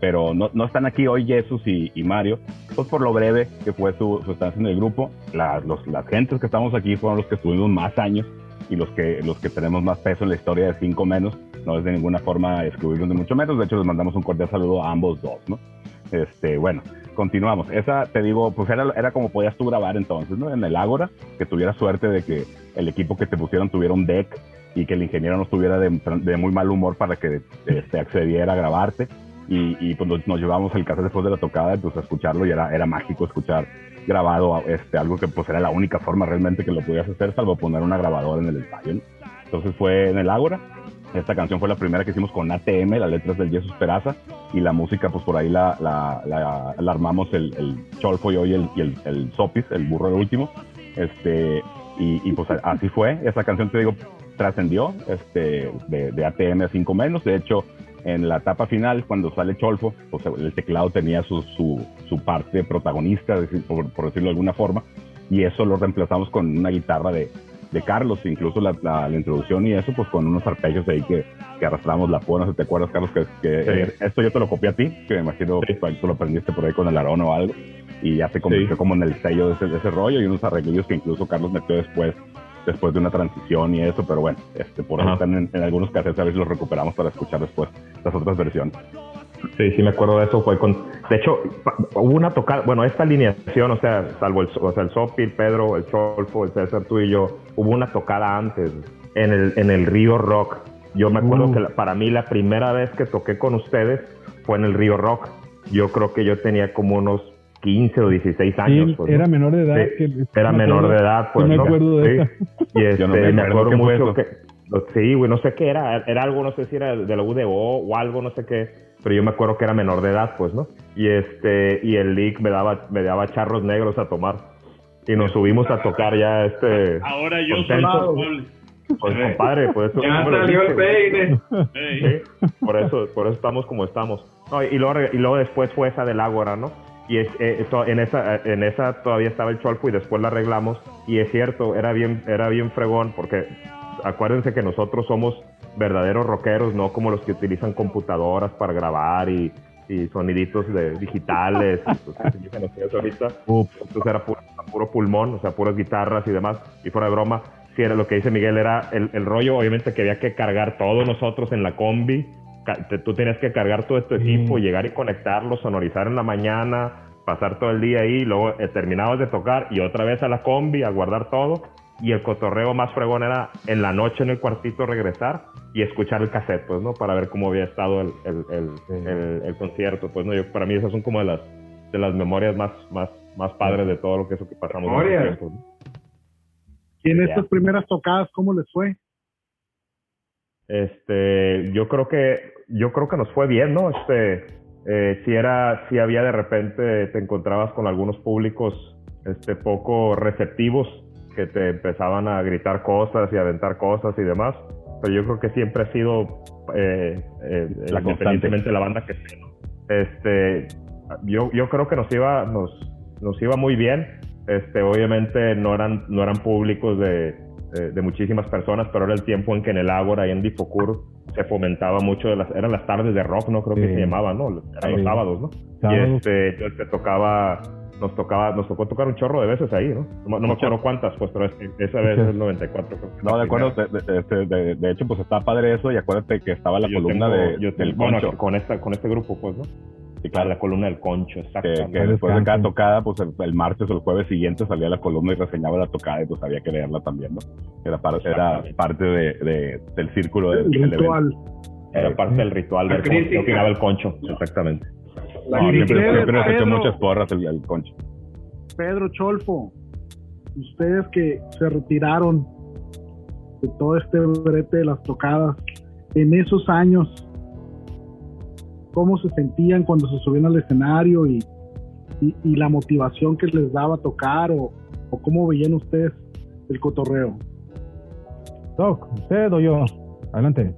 Speaker 9: Pero no, no están aquí hoy Jesús y, Mario, pues por lo breve que fue su, su estancia en el grupo. La- los, las gentes que estamos aquí fueron los que estuvimos más años y los que, los que tenemos más peso en la historia de cinco menos. No es de ninguna forma excluirlos de mucho menos. De hecho, les mandamos un cordial saludo a ambos dos, ¿no? Este, bueno, continuamos. Esa, te digo, pues era, era como podías tú grabar entonces, ¿no? En el Ágora, que tuviera suerte de que el equipo que te pusieron tuviera un deck y que el ingeniero no estuviera de, de muy mal humor para que este, accediera a grabarte. Y, y, pues nos, nos llevamos el caso después de la tocada, pues a escucharlo y era, era mágico escuchar grabado este, algo que pues era la única forma realmente que lo podías hacer, salvo poner una grabadora en el ensayo, ¿no? Entonces fue en el Ágora. Esta canción fue la primera que hicimos con ATM, las letras del Jesús Peraza, y la música, pues por ahí la, la, la- la armamos el, el Cholfo y hoy el, el, el Sopis, el burro el último. Este, y, y, pues así fue. Esa canción, te digo, trascendió este, de, de ATM a 5 menos. De hecho, en la etapa final, cuando sale Cholfo, pues el teclado tenía su, su, su parte protagonista, por, por decirlo de alguna forma, y eso lo reemplazamos con una guitarra de, de Carlos, incluso la, la- la introducción y eso, pues con unos arpegios ahí que, que arrastramos la púa, no sé si te acuerdas, Carlos, que, que
Speaker 7: Sí.
Speaker 9: eh, esto yo te lo copié a ti, que me imagino que tú lo aprendiste por ahí con el Arón o algo, y ya se convirtió
Speaker 7: Sí.
Speaker 9: como en el sello de ese, de ese rollo y unos arreglillos que incluso Carlos metió después después de una transición y eso, pero bueno, este, por ahí están en, en algunos cassettes, a ver si los recuperamos para escuchar después las otras versiones.
Speaker 7: Sí, sí me acuerdo de eso. Fue con, de hecho, hubo una tocada, bueno, esta alineación, o sea, salvo el, o sea, el Sopi, el Pedro, el Cholfo, el César, tú y yo, hubo una tocada antes en el, en el Río Rock. Yo me acuerdo
Speaker 3: Uh.
Speaker 7: que la- para mí la primera vez que toqué con ustedes fue en el Río Rock. Yo creo que yo tenía como unos 15 o 16 años.
Speaker 3: Sí,
Speaker 7: pues, ¿no?
Speaker 3: era menor de edad.
Speaker 7: Sí,
Speaker 3: que-
Speaker 7: era
Speaker 3: me
Speaker 7: menor
Speaker 3: acuerdo-
Speaker 7: de edad, pues.
Speaker 3: me
Speaker 7: ¿no?
Speaker 3: acuerdo de
Speaker 7: Sí.
Speaker 3: esa.
Speaker 7: Y este,
Speaker 9: Yo no me
Speaker 7: me
Speaker 9: acuerdo
Speaker 7: mucho
Speaker 9: eso.
Speaker 7: que. Sí, güey, no sé qué era. Era algo, no sé si era de la UDO o algo, no sé qué. Pero yo me acuerdo que era menor de edad, pues, ¿no? Y este, y el Lick me daba, me daba charros negros a tomar. Y nos subimos a tocar ya este.
Speaker 6: Ahora yo soy
Speaker 7: contentos.
Speaker 6: culpable.
Speaker 7: Pues compadre, pues eso
Speaker 8: Ya salió el peine.
Speaker 7: Sí, por eso, por eso estamos como estamos. No, y, luego, y luego después fue esa del Ágora, ¿no? Y es, eh, en, esa, en esa todavía estaba el Cholfo y después la arreglamos. Y es cierto, era bien, era bien fregón, porque acuérdense que nosotros somos verdaderos rockeros, no como los que utilizan computadoras para grabar y, y soniditos de, digitales. eso ahorita. Entonces era puro, puro pulmón, o sea, puras guitarras y demás. Y fuera de broma, si era lo que dice Miguel, era el, el rollo, obviamente que había que cargar todos nosotros en la combi. Te- Tú tenías que cargar todo tu equipo, llegar y conectarlo, sonorizar en la mañana, pasar todo el día ahí, luego eh, terminabas de tocar y otra vez a la combi a guardar todo. Y el cotorreo más fregón era en la noche en el cuartito regresar y escuchar el cassette, pues, ¿no? Para ver cómo había estado el, el, el- concierto, pues, ¿no? Yo, para mí esas son como de las, de las memorias más, más, más padres de todo lo que eso que pasamos. en
Speaker 8: Memorias.
Speaker 7: tiempos, ¿no?
Speaker 4: Y en estas primeras tocadas, ¿cómo les fue?
Speaker 7: Este, yo creo que, yo creo que nos fue bien, ¿no? Este, eh, si era, si había de repente, te encontrabas con algunos públicos, este, poco receptivos, que te empezaban a gritar cosas y a aventar cosas y demás, pero yo creo que siempre ha sido, eh, eh,
Speaker 9: La
Speaker 7: independientemente de la banda que sea, ¿no? Este, yo, yo creo que nos iba, nos, nos iba muy bien. Este, obviamente no eran, no eran públicos de, de, de muchísimas personas, pero era el tiempo en que en el Ágora y en Difocur se fomentaba mucho, de las, eran las tardes de rock, ¿no? Creo que se llamaban, ¿no? Eran los sábados, ¿no?
Speaker 3: Sábados.
Speaker 7: Y este, entonces te tocaba, nos tocaba, nos tocó tocar un chorro de veces ahí, ¿no? No, me- no me acuerdo cuántas, pues, pero es- esa vez
Speaker 3: Muchas.
Speaker 7: el 94 creo que
Speaker 9: No, de acuerdo, de, de- de- hecho, pues está padre eso y acuérdate que estaba la
Speaker 7: Yo
Speaker 9: columna
Speaker 7: tengo-
Speaker 9: de,
Speaker 7: yo
Speaker 9: del
Speaker 7: tengo- bueno,
Speaker 9: concho,
Speaker 7: con, esta, con este grupo, pues, ¿no?
Speaker 9: Sí,
Speaker 7: Claro, la columna del concho,
Speaker 9: que,
Speaker 7: exactamente.
Speaker 9: que después de cada tocada, pues el, el martes o el jueves siguiente salía la columna y reseñaba la tocada y pues había que leerla también, ¿no? Era, par- era parte de, de- del círculo del,
Speaker 4: El
Speaker 9: del evento.
Speaker 4: ritual.
Speaker 7: Era parte del ritual ver cómo opinaba el concho, exactamente.
Speaker 8: La
Speaker 9: No, siempre,
Speaker 4: ustedes,
Speaker 9: siempre nos echó
Speaker 4: Pedro.
Speaker 9: muchas porras el, el concho.
Speaker 4: Pedro Cholfo, ustedes que se retiraron de todo este brete de las tocadas, en esos años, ¿cómo se sentían cuando se subían al escenario y, y, y la motivación que les daba tocar o, o cómo veían ustedes el cotorreo?
Speaker 3: Doc, ¿usted o yo? Adelante.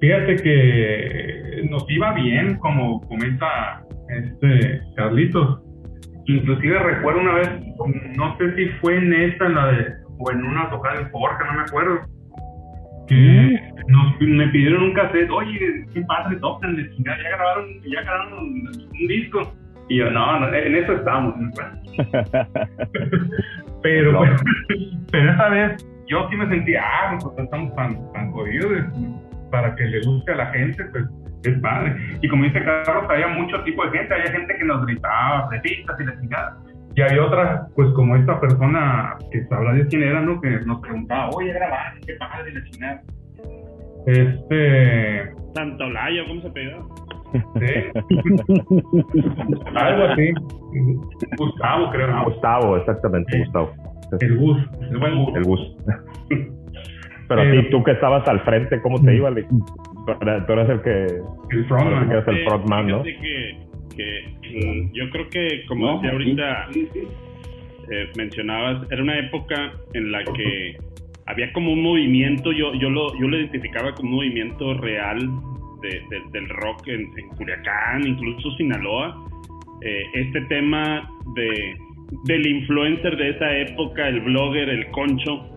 Speaker 5: Fíjate que nos iba bien, como comenta este Carlitos. Inclusive recuerdo una vez, no sé si fue en esta, en la de, o en una tocada en Forja, no me acuerdo, que nos, me pidieron un cassette, oye, qué padre tocan, chingada, ya grabaron, ya grabaron un disco. Y yo, no, no, en eso estamos. pero,
Speaker 9: No.
Speaker 5: pero esa vez yo sí me sentí, ah, pues estamos tan, tan jodidos para que le guste a la gente, pues es padre. Y como dice Carlos, había mucho tipo de gente, había gente que nos gritaba, fretistas y la chingada. Y había otras, pues como esta persona que habla de quién era, ¿no? Que nos preguntaba, oye, grabar, qué padre, la chingada. Este.
Speaker 6: Santolaya, ¿cómo se pega?
Speaker 5: Sí. Algo así. Gustavo, creo. ¿no?
Speaker 7: Gustavo, exactamente,
Speaker 5: Sí.
Speaker 7: Gustavo.
Speaker 5: El bus. El buen bus.
Speaker 7: El Gus. Pero ti, tú que estabas al frente, ¿cómo te iba? Tú eras el que...
Speaker 8: El frontman.
Speaker 7: sí el
Speaker 6: Sí,
Speaker 7: frontman, ¿no?
Speaker 6: que, que, que yo creo que, como decía ahorita, eh, mencionabas, era una época en la que había como un movimiento, yo, yo, lo, yo lo identificaba como un movimiento real de- de- del rock en, en Culiacán, incluso Sinaloa. Eh, este tema de, del influencer de esa época, el blogger, el concho,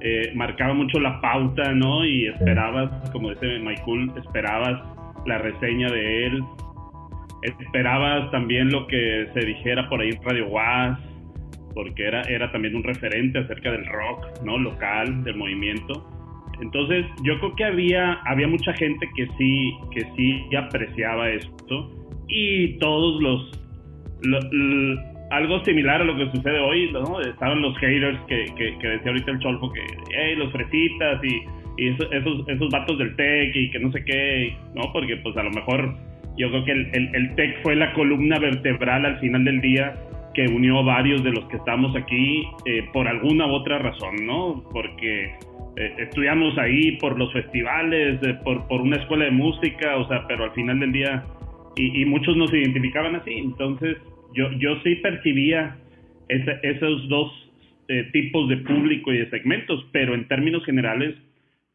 Speaker 6: eh, marcaba mucho la pauta, ¿no? Y esperabas, como dice Michael, esperabas la reseña de él, esperabas también lo que se dijera por ahí en Radio Was, porque era, era también un referente acerca del rock, ¿no? Local, del movimiento. Entonces, yo creo que había, había mucha gente que sí, que sí apreciaba esto y todos los, algo similar a lo que sucede hoy, ¿no? Estaban los haters que, que, que decía ahorita el Cholfo que, hey, los fresitas y, y eso- esos, esos vatos del tech y que no sé qué, ¿no? Porque pues a lo mejor yo creo que el, el, tech fue la columna vertebral al final del día que unió a varios de los que estamos aquí eh, por alguna u otra razón, ¿no? Porque eh, estudiamos ahí por los festivales, eh, por, por una escuela de música, o sea, pero al final del día, y, y muchos nos identificaban así, entonces yo, yo sí percibía esos dos tipos de público y de segmentos, pero en términos generales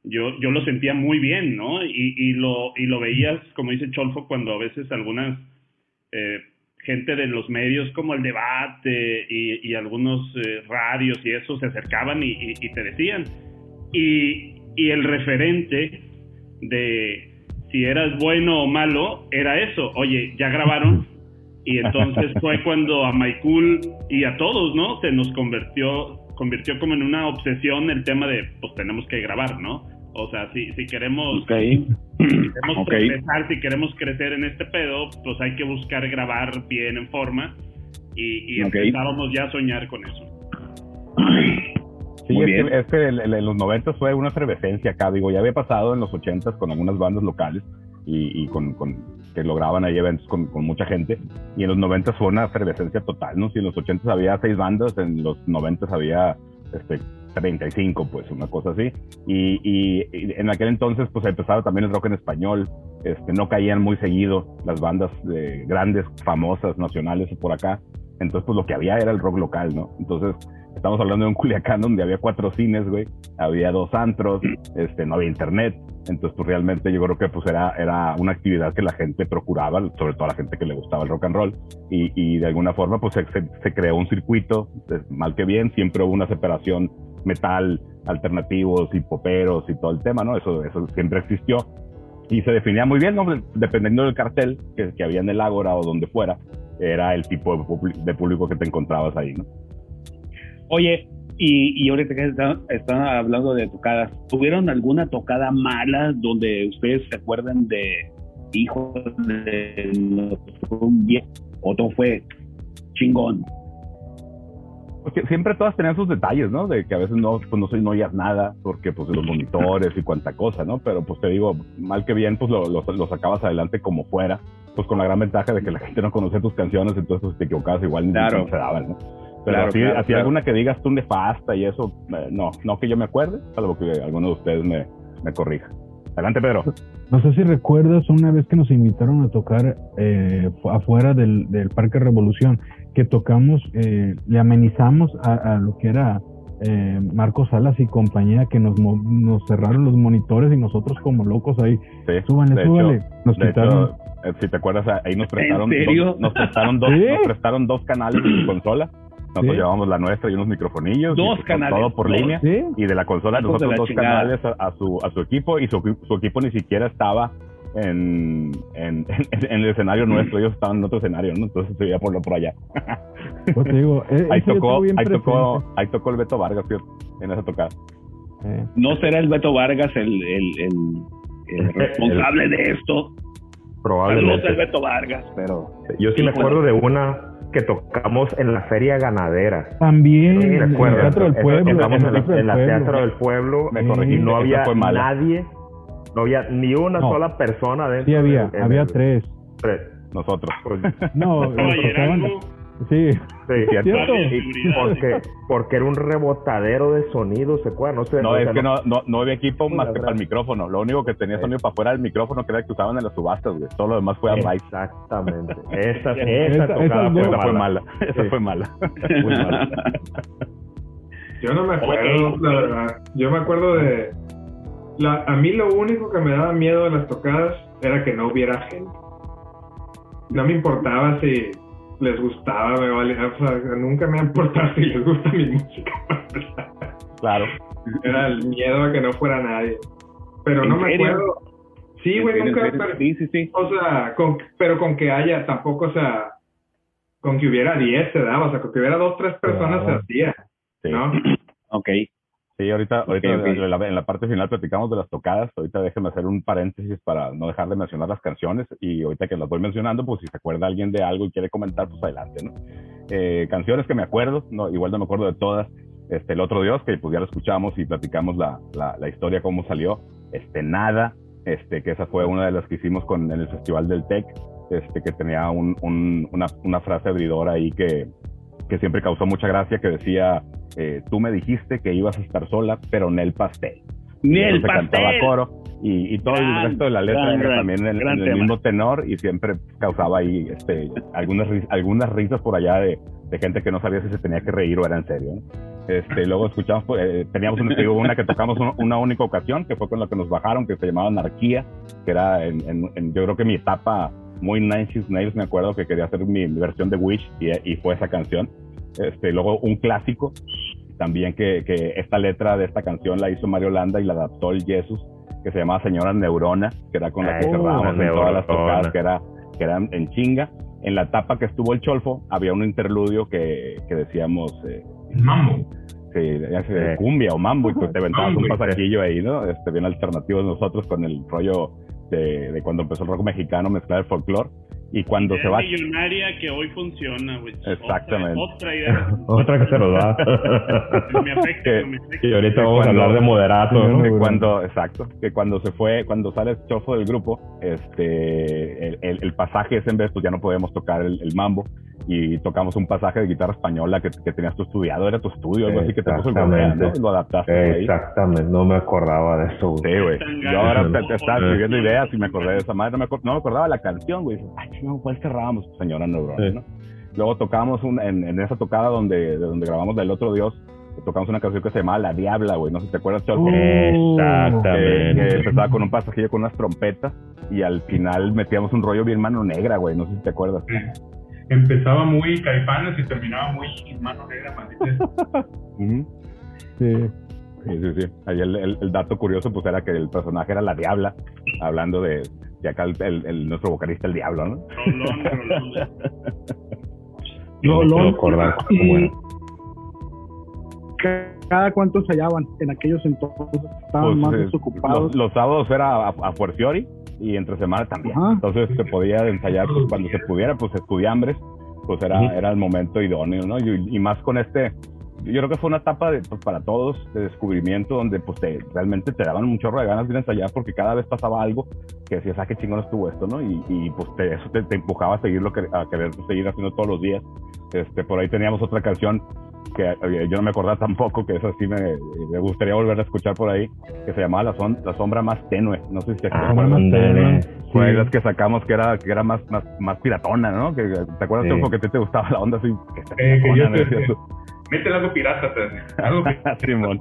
Speaker 6: yo, yo lo sentía muy bien, ¿no? Y, y, lo, y lo veías, como dice Cholfo, cuando a veces algunas eh, gente de los medios como el debate y, y algunos eh, radios y eso se acercaban y, y- y te decían. Y, y el referente de si eras bueno o malo era eso, oye, ya grabaron. Y entonces fue cuando a Maikul y a todos, ¿no? Se nos convirtió, convirtió como en una obsesión el tema de, pues tenemos que grabar, ¿no? O sea, si, si queremos
Speaker 2: Ok.
Speaker 6: queremos
Speaker 2: Ok.
Speaker 6: progresar, si queremos crecer en este pedo, pues hay que buscar grabar bien en forma y, y
Speaker 2: Ok.
Speaker 6: empezábamos ya a soñar con eso.
Speaker 9: Sí,
Speaker 2: Muy
Speaker 9: es
Speaker 2: bien.
Speaker 9: que, es que en los 90 fue una efervescencia acá, digo, ya había pasado en los 80 con algunas bandas locales y, y con, con- que lograban ahí eventos con, con mucha gente, y en los 90 fue una efervescencia total, ¿no? Si en los 80 había seis bandas, en los 90 había este, 35, pues, una cosa así, y, y- y en aquel entonces, pues, empezaba también el rock en español, este, no caían muy seguido las bandas grandes, famosas, nacionales por acá, entonces, pues, lo que había era el rock local, ¿no? Entonces, Estamos hablando de un Culiacán donde había cuatro cines, güey. Había dos antros, este, no había internet. Entonces, pues realmente yo creo que pues era, era una actividad que la gente procuraba, sobre todo a la gente que le gustaba el rock and roll. Y, y de alguna forma, pues se, se- se creó un circuito, eh, mal que bien, siempre hubo una separación metal, alternativos y poperos y todo el tema, ¿no? Eso, eso siempre existió. Y se definía muy bien, ¿no? Dependiendo del cartel que, que había en el Ágora o donde fuera, era el tipo de, de público que te encontrabas ahí, ¿no?
Speaker 2: Oye, y, y ahorita que están, están hablando de tocadas, ¿tuvieron alguna tocada mala donde ustedes se acuerdan de hijo de un bien, otro fue chingón?
Speaker 9: Porque siempre todas tenían sus detalles, ¿no? De que a veces no, pues no, soy- no oías nada, porque pues los monitores y cuanta cosa, ¿no? Pero pues te digo, mal que bien, pues lo, lo, lo sacabas adelante como fuera, pues con la gran ventaja de que la gente no conocía tus canciones, entonces pues, te equivocabas igual ni
Speaker 2: Claro.
Speaker 9: no se daban, ¿no? Pero
Speaker 2: Claro,
Speaker 9: así,
Speaker 2: claro,
Speaker 9: así
Speaker 2: claro.
Speaker 9: alguna que digas tú nefasta y eso, eh, no, no que yo me acuerde, salvo que alguno de ustedes me, me corrija. Adelante, Pedro.
Speaker 3: No sé si recuerdas una vez que nos invitaron a tocar eh, fu- afuera del, del Parque Revolución, que tocamos, eh, le amenizamos a, a lo que era eh, Marcos Salas y compañía, que nos, mo- nos cerraron los monitores y nosotros como locos ahí,
Speaker 9: Sí,
Speaker 3: súbanle, súbanle.
Speaker 9: hecho-
Speaker 3: nos quitaron.
Speaker 9: hecho, eh, si te acuerdas, ahí nos prestaron? Dos, nos prestaron dos,
Speaker 3: ¿Sí?
Speaker 9: nos prestaron dos canales de su consola. Nosotros
Speaker 3: ¿Sí?
Speaker 9: llevamos la nuestra y unos microfonillos. y,
Speaker 2: Dos
Speaker 9: pues,
Speaker 2: canales,
Speaker 9: Todo por
Speaker 2: dos.
Speaker 9: línea.
Speaker 3: ¿Sí?
Speaker 9: Y de la consola nosotros dos
Speaker 2: chingada.
Speaker 9: canales a, a su, a su equipo y su, su equipo ni siquiera estaba en, en, en el escenario nuestro. Ellos estaban en otro escenario, ¿no? Entonces se veía por, por allá.
Speaker 3: Pues digo, eh,
Speaker 9: ahí, tocó, ahí, tocó, ahí tocó el Beto Vargas, fíjate, en esa tocada.
Speaker 3: Eh,
Speaker 2: ¿No será el Beto Vargas el, el, el- el responsable de esto? Saludos
Speaker 7: Probablemente.
Speaker 2: al Beto Vargas, pero...
Speaker 7: Yo sí me acuerdo de una que tocamos en la feria ganadera.
Speaker 3: También, en el. Teatro del Pueblo.
Speaker 7: Tocamos en la,
Speaker 3: Teatro del
Speaker 7: en la
Speaker 3: Pueblo.
Speaker 7: Teatro del Pueblo
Speaker 9: Me corregí,
Speaker 7: y no había nadie, no había ni una
Speaker 3: No.
Speaker 7: sola persona dentro.
Speaker 3: Sí había, había
Speaker 7: el-
Speaker 3: tres.
Speaker 7: tres.
Speaker 9: Nosotros.
Speaker 7: Pues,
Speaker 3: No, Sí,
Speaker 7: Sí,
Speaker 3: ¿Cierto?
Speaker 7: Y porque, porque era un rebotadero de sonido, se acuerda, no sé.
Speaker 9: No, es que no, no, no había equipo más que para el micrófono. Lo único que tenía sonido para afuera del micrófono que era el que usaban en las subastas, güey. Todo lo demás fue a mic.
Speaker 7: Exactamente. Esa,
Speaker 3: Esa-
Speaker 7: esa tocada fue
Speaker 9: Esa fue
Speaker 7: mala.
Speaker 9: mala. Esa
Speaker 7: Sí.
Speaker 9: fue mala. Muy mala.
Speaker 8: Yo no me acuerdo, la verdad. Yo me acuerdo de. La, a mí lo único que me daba miedo de las tocadas era que no hubiera gente. No me importaba si les gustaba, me valía. O sea, nunca me ha importado si les gusta mi música.
Speaker 9: Claro.
Speaker 8: Era el miedo a que no fuera nadie. Pero no
Speaker 2: ¿En
Speaker 8: me acuerdo. Sí, güey,
Speaker 2: ¿En
Speaker 8: nunca. pero-
Speaker 2: Sí, sí, sí.
Speaker 8: o sea, con, pero con que haya, tampoco, o sea, con que hubiera 10 se daba, o sea, con que hubiera 2, 3 personas
Speaker 3: Claro.
Speaker 8: se hacía,
Speaker 9: Sí.
Speaker 8: ¿no?
Speaker 2: Ok.
Speaker 9: Sí, ahorita, ahorita. En, la, en la parte final platicamos de las tocadas. Ahorita déjenme hacer un paréntesis para no dejar de mencionar las canciones. Y ahorita que las voy mencionando, pues si se acuerda alguien de algo y quiere comentar, pues adelante, ¿no? Eh, canciones que me acuerdo, no, igual no me acuerdo de todas. Este, El Otro Dios, que pues ya lo escuchamos y platicamos la, la, la historia, cómo salió. Este, Nada, este, que esa fue una de las que hicimos con, en el Festival del TEC, este, que tenía un, un- una, una frase abridora ahí que, que siempre causó mucha gracia, que decía, eh, tú me dijiste que ibas a estar sola, pero en el pastel.
Speaker 2: Ni el
Speaker 9: se cantaba
Speaker 2: pastel.
Speaker 9: coro y, y todo
Speaker 2: Gran,
Speaker 9: el resto de la letra
Speaker 2: gran,
Speaker 9: era
Speaker 2: gran,
Speaker 9: también en, en el mismo tenor y siempre causaba ahí este, algunas, algunas risas por allá de, de gente que no sabía si se tenía que reír o era en serio. Este, luego escuchamos, pues, eh, teníamos una, digo, una que tocamos un- una única ocasión, que fue con la que nos bajaron, que se llamaba Anarquía, que era, en, en- en- yo creo que mi etapa muy Nine Inch Nails, me acuerdo que quería hacer mi, mi versión de Wish y, y fue esa canción. Este, luego un clásico, también que, que esta letra de esta canción la hizo Mario Landa y la adaptó el Jesus, que se llamaba Señora Neurona, que era con la que
Speaker 7: Ay,
Speaker 9: cerrábamos en todas las tocadas, que era que eran en chinga. En la etapa que estuvo el Cholfo, había un interludio que, que decíamos eh,
Speaker 5: Mambo.
Speaker 9: que ya sé,
Speaker 7: Sí.
Speaker 9: cumbia o mambo, y pues te aventabas un pasajillo ahí, ¿no? Este, bien alternativos nosotros con el rollo de, de cuando empezó el rock mexicano, mezclar el folclore. Y cuando se va.
Speaker 6: millonaria que hoy funciona, güey.
Speaker 9: Exactamente.
Speaker 6: Otra, otra idea.
Speaker 7: Otra que se nos da.
Speaker 6: me afecta,
Speaker 9: Que-
Speaker 6: me afecta.
Speaker 7: y ahorita vamos a hablar de moderato, ¿no?
Speaker 9: que cuando, exacto, que cuando se fue, cuando sale el chofo del grupo, este, el, el- el pasaje ese en vez, pues ya no podíamos tocar el, el mambo y tocamos un pasaje de guitarra española que, que tenías tu estudiado, era tu estudio, algo así que te puso el Gobea, ¿no?
Speaker 7: Exactamente.
Speaker 9: Lo adaptaste ahí.
Speaker 7: Exactamente, no me acordaba de eso.
Speaker 9: Sí, güey. Yo ahora te, te estaba escribiendo ideas y me acordé de esa madre. No me, acor- no me acordaba de la canción, güey. Ay, chingón, ¿cuál cerrábamos? Señora Neurona,
Speaker 7: Sí.
Speaker 9: ¿no? Luego tocábamos un, en, en esa tocada donde, de donde grabamos del otro Dios, tocamos una canción que se llamaba La Diabla, güey. No sé si te acuerdas, Cholco.
Speaker 3: Uh.
Speaker 7: Exactamente.
Speaker 9: que empezaba con un pasajillo con unas trompetas y al final metíamos un rollo bien mano negra, güey. No sé si te acuerdas.
Speaker 5: Empezaba muy caifanes y terminaba muy mano negra, maldita.
Speaker 3: Sí.
Speaker 9: Sí, sí, sí. Ahí el, el- el dato curioso pues era que el personaje era la Diabla, hablando de, de acá el, el- el- nuestro vocalista el Diablo, ¿no?
Speaker 6: Rolón, rolón.
Speaker 4: Lo-
Speaker 7: No
Speaker 4: y
Speaker 7: era.
Speaker 4: ca- cada cuánto se hallaban en aquellos entonces estaban
Speaker 9: Pues,
Speaker 4: más
Speaker 9: eh,
Speaker 4: desocupados
Speaker 9: los, los sábados era a, a Fuerciori y entre semana también.
Speaker 4: Ajá.
Speaker 9: Entonces se podía ensayar pues, cuando se pudiera, pues estudiambres, pues era, era el momento idóneo, ¿no? Y, y más con este, yo creo que fue una etapa de, pues, para todos de descubrimiento donde pues te, realmente te daban un chorro de ganas de ir a ensayar porque cada vez pasaba algo que decías, ah, qué chingón estuvo esto, ¿no? Y, y pues te- eso te, te empujaba a seguirlo, a querer seguir haciendo todos los días. Este, por ahí teníamos otra canción que yo no me acordaba tampoco, que esa sí me, me gustaría volver a escuchar por ahí, que se llamaba La, Son- la Sombra Más Tenue. No sé si te
Speaker 7: Ah,
Speaker 9: acuerdas.
Speaker 7: ándale.
Speaker 9: Fue
Speaker 7: Sí.
Speaker 9: las que sacamos que era, que era más, más, más piratona, ¿no? Que, ¿Te acuerdas
Speaker 7: Sí.
Speaker 9: tú? A ti te gustaba la onda así. Que
Speaker 5: Eh, que yo te-. Métele algo pirata, te. Algo pirata.
Speaker 9: Simón.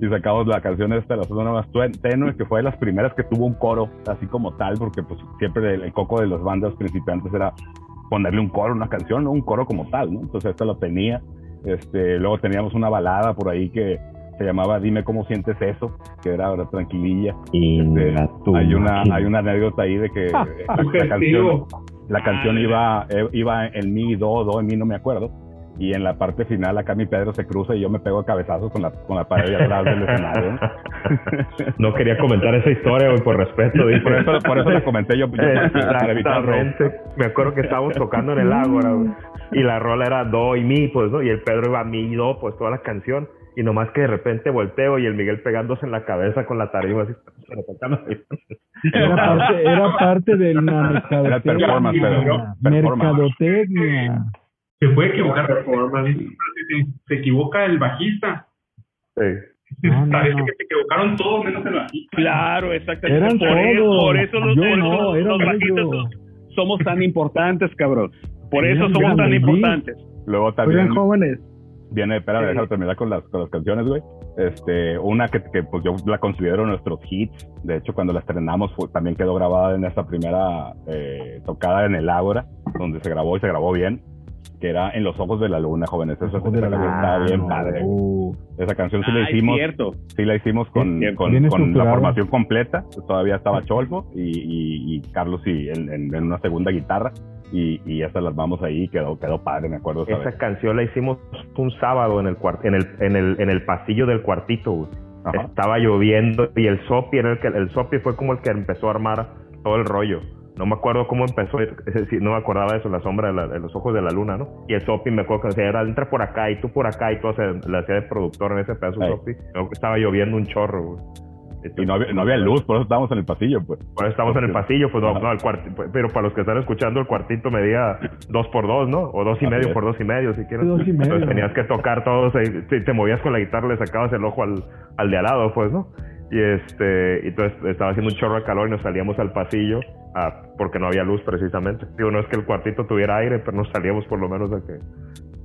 Speaker 9: Y sacamos la canción esta, la zona más tenue, que fue de las primeras que tuvo un coro, así como tal, porque pues siempre el, el coco de las bandas principiantes era ponerle un coro a una canción, ¿no? Un coro como tal, ¿no? Entonces esta lo tenía. Este, luego teníamos una balada por ahí que se llamaba Dime cómo sientes eso, que era ahora tranquililla.
Speaker 7: Y
Speaker 9: Este, hay una hay una anécdota ahí de que la, la canción la canción
Speaker 6: Ah,
Speaker 9: iba eh, iba en mi do do en mi no me acuerdo y en la parte final acá mi Pedro se cruza y yo me pego a cabezazos con la con la pared de atrás del escenario ¿no?
Speaker 7: Quería comentar esa historia, güey, por respeto. Dije.
Speaker 9: por eso por eso la comenté yo, yo.
Speaker 7: Exactamente. Me acuerdo que estábamos tocando en el Ágora. Y la rola era do y mi, pues, ¿no? Y el Pedro iba mi y do, pues, toda la canción. Y nomás que de repente volteo y el Miguel pegándose en la cabeza con la tarima así.
Speaker 3: Era parte, era parte de la
Speaker 9: Era performance,
Speaker 3: mercadotecnia.
Speaker 9: pero- performance.
Speaker 3: Mercadotecnia.
Speaker 5: Se puede equivocar, se, se equivoca el bajista.
Speaker 7: Sí.
Speaker 3: No, no,
Speaker 5: Parece
Speaker 3: no.
Speaker 5: que se equivocaron todos menos el bajista.
Speaker 2: Claro, exactamente.
Speaker 3: Eran
Speaker 2: por, eso, por eso los, por eso
Speaker 3: eran
Speaker 2: los bajistas somos tan importantes, cabrón. Por eso
Speaker 3: Eran
Speaker 2: somos tan
Speaker 3: sí.
Speaker 2: importantes.
Speaker 9: Luego también
Speaker 4: jóvenes,
Speaker 9: viene, espera, déjame terminar con las, con las canciones, güey. Este, una que, que, pues yo la considero nuestros hits. De hecho, cuando la estrenamos fue- también quedó grabada en esta primera eh, tocada en el Ágora, donde se grabó y se grabó bien, que era En los ojos de la luna, jóvenes. Esa,
Speaker 3: la
Speaker 9: canción estaba bien padre.
Speaker 3: uh,
Speaker 9: Esa canción sí la
Speaker 2: Ah, es
Speaker 9: hicimos,
Speaker 2: cierto.
Speaker 9: sí la hicimos con, con, con la formación completa. Todavía estaba Cholfo y, y, y Carlos y en, en- en una segunda guitarra. Y, y esa las vamos ahí quedó, quedó padre, me acuerdo. esa
Speaker 7: Esa canción la hicimos un sábado en el cuart en el, en el, en el pasillo del cuartito, güey. Estaba lloviendo y el Sopi era el que el Sopi fue como el que empezó a armar todo el rollo. No me acuerdo cómo empezó, es decir, no me acordaba de eso, la sombra de, la- de los ojos de la luna, ¿no? Y el Sopi me acuerdo que decía, era, entra por acá y tú por acá y todo, se le hacía de productor en ese pedazo. Sopi. Estaba lloviendo un chorro, güey.
Speaker 9: Y no había, no había luz, por eso estábamos en el pasillo, pues.
Speaker 7: Por eso estamos en el pasillo, pues no, no, el pero para los que están escuchando, el cuartito medía dos por dos, ¿no? O dos y medio por dos y medio, si quieres.
Speaker 3: Dos y medio.
Speaker 7: Entonces tenías que tocar todos, ahí, te, movías con la guitarra, le sacabas el ojo al, al de al lado, pues, ¿no? Y este, y entonces estaba haciendo un chorro de calor y nos salíamos al pasillo, ah, porque no había luz precisamente. Digo, no es que el cuartito tuviera aire, pero nos salíamos por lo menos a que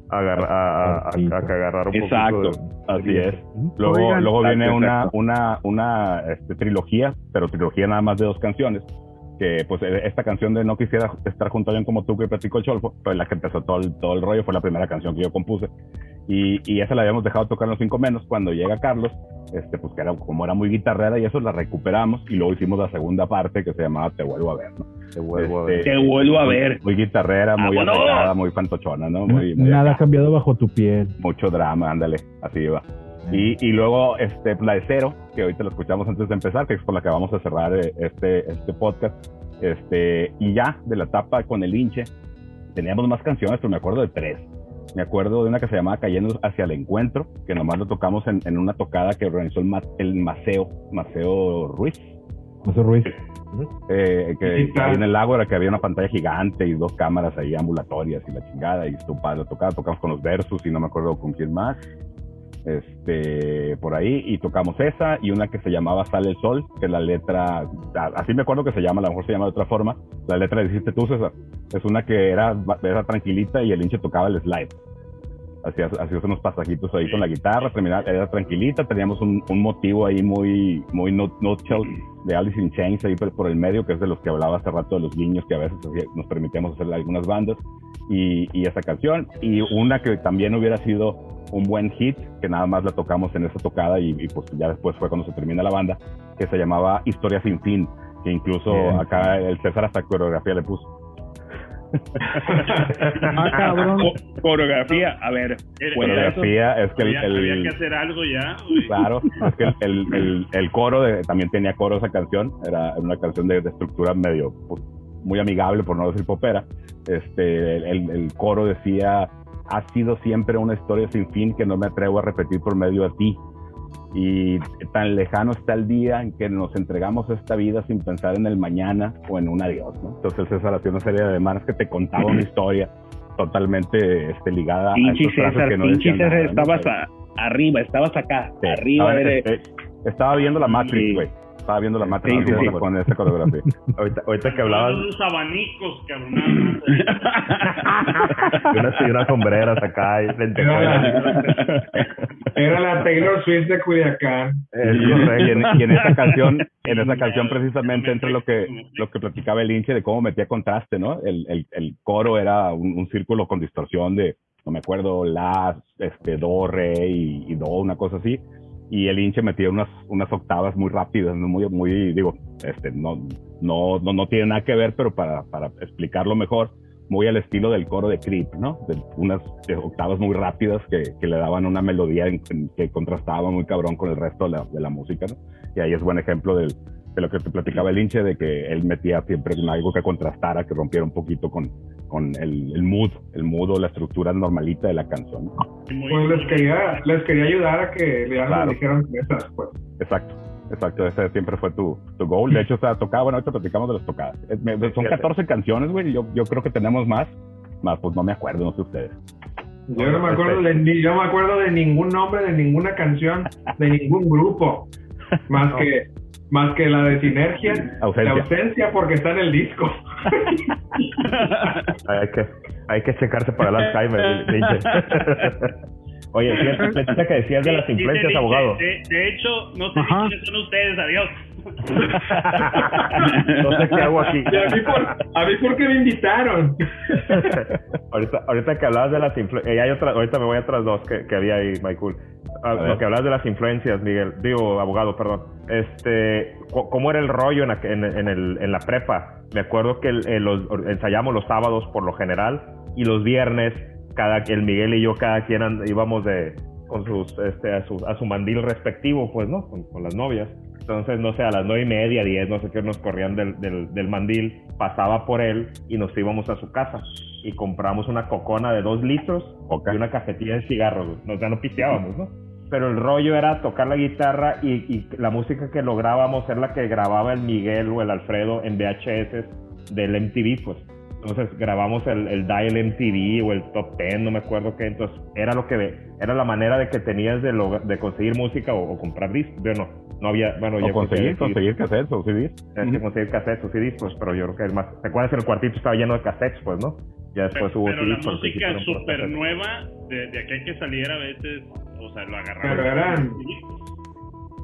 Speaker 7: a, a- a- a que agarrar un
Speaker 2: Exacto.
Speaker 7: de-
Speaker 9: Así es. Luego,
Speaker 4: Oigan,
Speaker 9: luego viene una, una, una este, trilogía, pero trilogía nada más de dos canciones. Que pues eh, esta canción de No quisiera estar junto a alguien como tú que platicó el Cholfo, fue la que empezó todo el, todo el rollo, fue la primera canción que yo compuse. Y, y esa la habíamos dejado tocar en los cinco menos. Cuando llega Carlos, este, pues que era, como era muy guitarrera y eso la recuperamos y luego hicimos la segunda parte que se llamaba Te vuelvo a ver, ¿no?
Speaker 7: Te vuelvo a
Speaker 9: Este,
Speaker 7: ver.
Speaker 2: Te vuelvo a ver.
Speaker 9: Muy guitarrera, muy arreglada, muy fantochona, ¿no? Muy, muy
Speaker 3: Nada ha cambiado bajo tu piel.
Speaker 9: mucho drama, ándale, así va. Y, y luego este, la de cero, que ahorita lo escuchamos antes de empezar, que es con la que vamos a cerrar eh, este, este podcast. Este, y ya, de la etapa con el hinche, teníamos más canciones, pero me acuerdo de tres. Me acuerdo de una que se llamaba Cayendo hacia el encuentro, que nomás lo tocamos en, en una tocada que organizó el, Ma- el Maceo, Maceo Ruiz,
Speaker 3: José Ruiz.
Speaker 9: eh, que
Speaker 8: Sí, claro.
Speaker 9: ahí en el lago era que había una pantalla gigante y dos cámaras ahí ambulatorias y la chingada y estuvo padre tocar, tocamos con los versus y no me acuerdo con quién más. Este por ahí y tocamos esa y una que se llamaba Sale el Sol que la letra así me acuerdo que se llama a lo mejor se llama de otra forma la letra la dijiste tú César. Es una que era, era tranquilita y el hinche tocaba el slide hacía, hacía unos pasajitos ahí con la guitarra, terminaba, era tranquilita, teníamos un, un motivo ahí muy, muy no, nutshell de Alice in Chains ahí por, por el medio, que es de los que hablaba hace rato de los niños que a veces nos permitíamos hacer algunas bandas, y, y esa canción, y una que también hubiera sido un buen hit, que nada más la tocamos en esa tocada y, y pues ya después fue cuando se termina la banda, que se llamaba Historia sin fin, que incluso
Speaker 3: Bien.
Speaker 9: acá el César hasta coreografía le puso.
Speaker 4: Ah, cabrón.
Speaker 2: Co- coreografía, a ver.
Speaker 9: Coreografía es que el,
Speaker 6: había, había
Speaker 9: el-
Speaker 6: que hacer algo ya, güey.
Speaker 9: Claro, es que el, el, el- el coro de- también tenía coro esa canción, era una canción de, de estructura medio pues, muy amigable, por no decir popera. Este, el, el- el coro decía, ha sido siempre una historia sin fin que no me atrevo a repetir por medio de ti. Y tan lejano está el día en que nos entregamos a esta vida sin pensar en el mañana o en un adiós. ¿no? Entonces César hacía una serie de manos que te contaba una historia totalmente este, ligada a
Speaker 2: Pinche César,
Speaker 9: que no
Speaker 2: pinche César,
Speaker 9: nada, ¿no?
Speaker 2: estabas a- arriba, estabas acá,
Speaker 9: Sí,
Speaker 2: arriba.
Speaker 9: eh, estaba viendo la Matrix, güey. Estaba viendo la Matrix
Speaker 2: Sí, sí,
Speaker 9: con-
Speaker 2: sí.
Speaker 9: con esta coreografía.
Speaker 7: Ahorita, ahorita que hablabas
Speaker 6: Unos abanicos, cabrón.
Speaker 7: unas, y unas sombreras acá y
Speaker 8: Era era la Taylor Swift de Culiacán.
Speaker 7: Es
Speaker 9: y,
Speaker 7: correcto.
Speaker 9: y en, y en esa canción, en esa canción precisamente entra lo que lo que platicaba el hinche de cómo metía contraste, ¿no? El, el, el coro era un, un círculo con distorsión de, no me acuerdo, la, este, do, re y, y do, una cosa así. Y el hinche metía unas, unas octavas muy rápidas, muy, muy, digo, este, no, no, no, no tiene nada que ver, pero para, para explicarlo mejor, muy al estilo del coro de Creep, ¿no? De unas octavas muy rápidas que, que le daban una melodía que contrastaba muy cabrón con el resto de la, de la música, ¿no? Y ahí es buen ejemplo del, de lo que te platicaba el hinche, de que él metía siempre algo que contrastara, que rompiera un poquito con, con el, el mood, el mood o la estructura normalita de la canción.
Speaker 8: Pues les quería, les quería ayudar a que le
Speaker 9: Claro.
Speaker 8: dijeran esas, pues.
Speaker 9: Exacto. Exacto, ese siempre fue tu, tu goal. De hecho, o sea, tocaba, bueno, ahorita platicamos de las tocadas. Son 14 canciones, güey. Yo, yo creo que tenemos más. más pues no me acuerdo, no sé ustedes.
Speaker 8: Yo no me acuerdo de ni, yo me acuerdo de ningún nombre de ninguna canción de ningún grupo más que más que la de sinergia,
Speaker 9: Ausencia.
Speaker 8: la ausencia porque está en el disco.
Speaker 7: Hay que, hay que checarse para el Alzheimer. Linche. Oye, plática que decías de las influencias, abogado.
Speaker 6: De, de hecho, no sé quiénes son ustedes, adiós.
Speaker 7: No sé qué hago aquí.
Speaker 8: ¿Y a mí por, a mí por qué me invitaron?
Speaker 7: ahorita, ahorita que hablabas de las influencias, hay otra, ahorita me voy a otras dos que, que había ahí, Michael. Ah, lo que hablas de las influencias, Miguel, digo, abogado, perdón. Este, ¿cómo era el rollo en, la- en, en el, en la prepa? Me acuerdo que el- el- los, ensayamos los sábados por lo general y los viernes, cada el Miguel y yo, cada quien and- íbamos de con sus, este, a su, a su mandil respectivo, pues, ¿no? Con, con las novias. Entonces, no sé, a las nueve y media, diez, no sé qué, nos corrían del, del, del mandil, pasaba por él y nos íbamos a su casa y compramos una cocona de dos litros
Speaker 9: Coca.
Speaker 7: y una cajetilla de cigarros. Nos ya no pisteábamos, ¿no? Pero el rollo era tocar la guitarra y, y la música que lográbamos era la que grababa el Miguel o el Alfredo en VHS del MTV, pues. Entonces grabamos el, el Dial MTV o el Top Ten, no me acuerdo qué. Entonces era lo que era la manera de que tenías de, log- de conseguir música o, o comprar discos. Bueno, no había, bueno,
Speaker 9: O
Speaker 7: yo
Speaker 9: conseguir, conseguir cassettes o CDs.
Speaker 7: Que conseguir cassettes o CDs, pues, pero yo creo que es más. ¿Te acuerdas que el cuartito estaba lleno de cassettes, pues, no? Ya después
Speaker 6: Pero,
Speaker 7: hubo
Speaker 6: pero la
Speaker 7: CDs, principio
Speaker 6: música súper nueva, de, de aquel que saliera a veces, o sea, lo agarraban.
Speaker 8: Pero eran-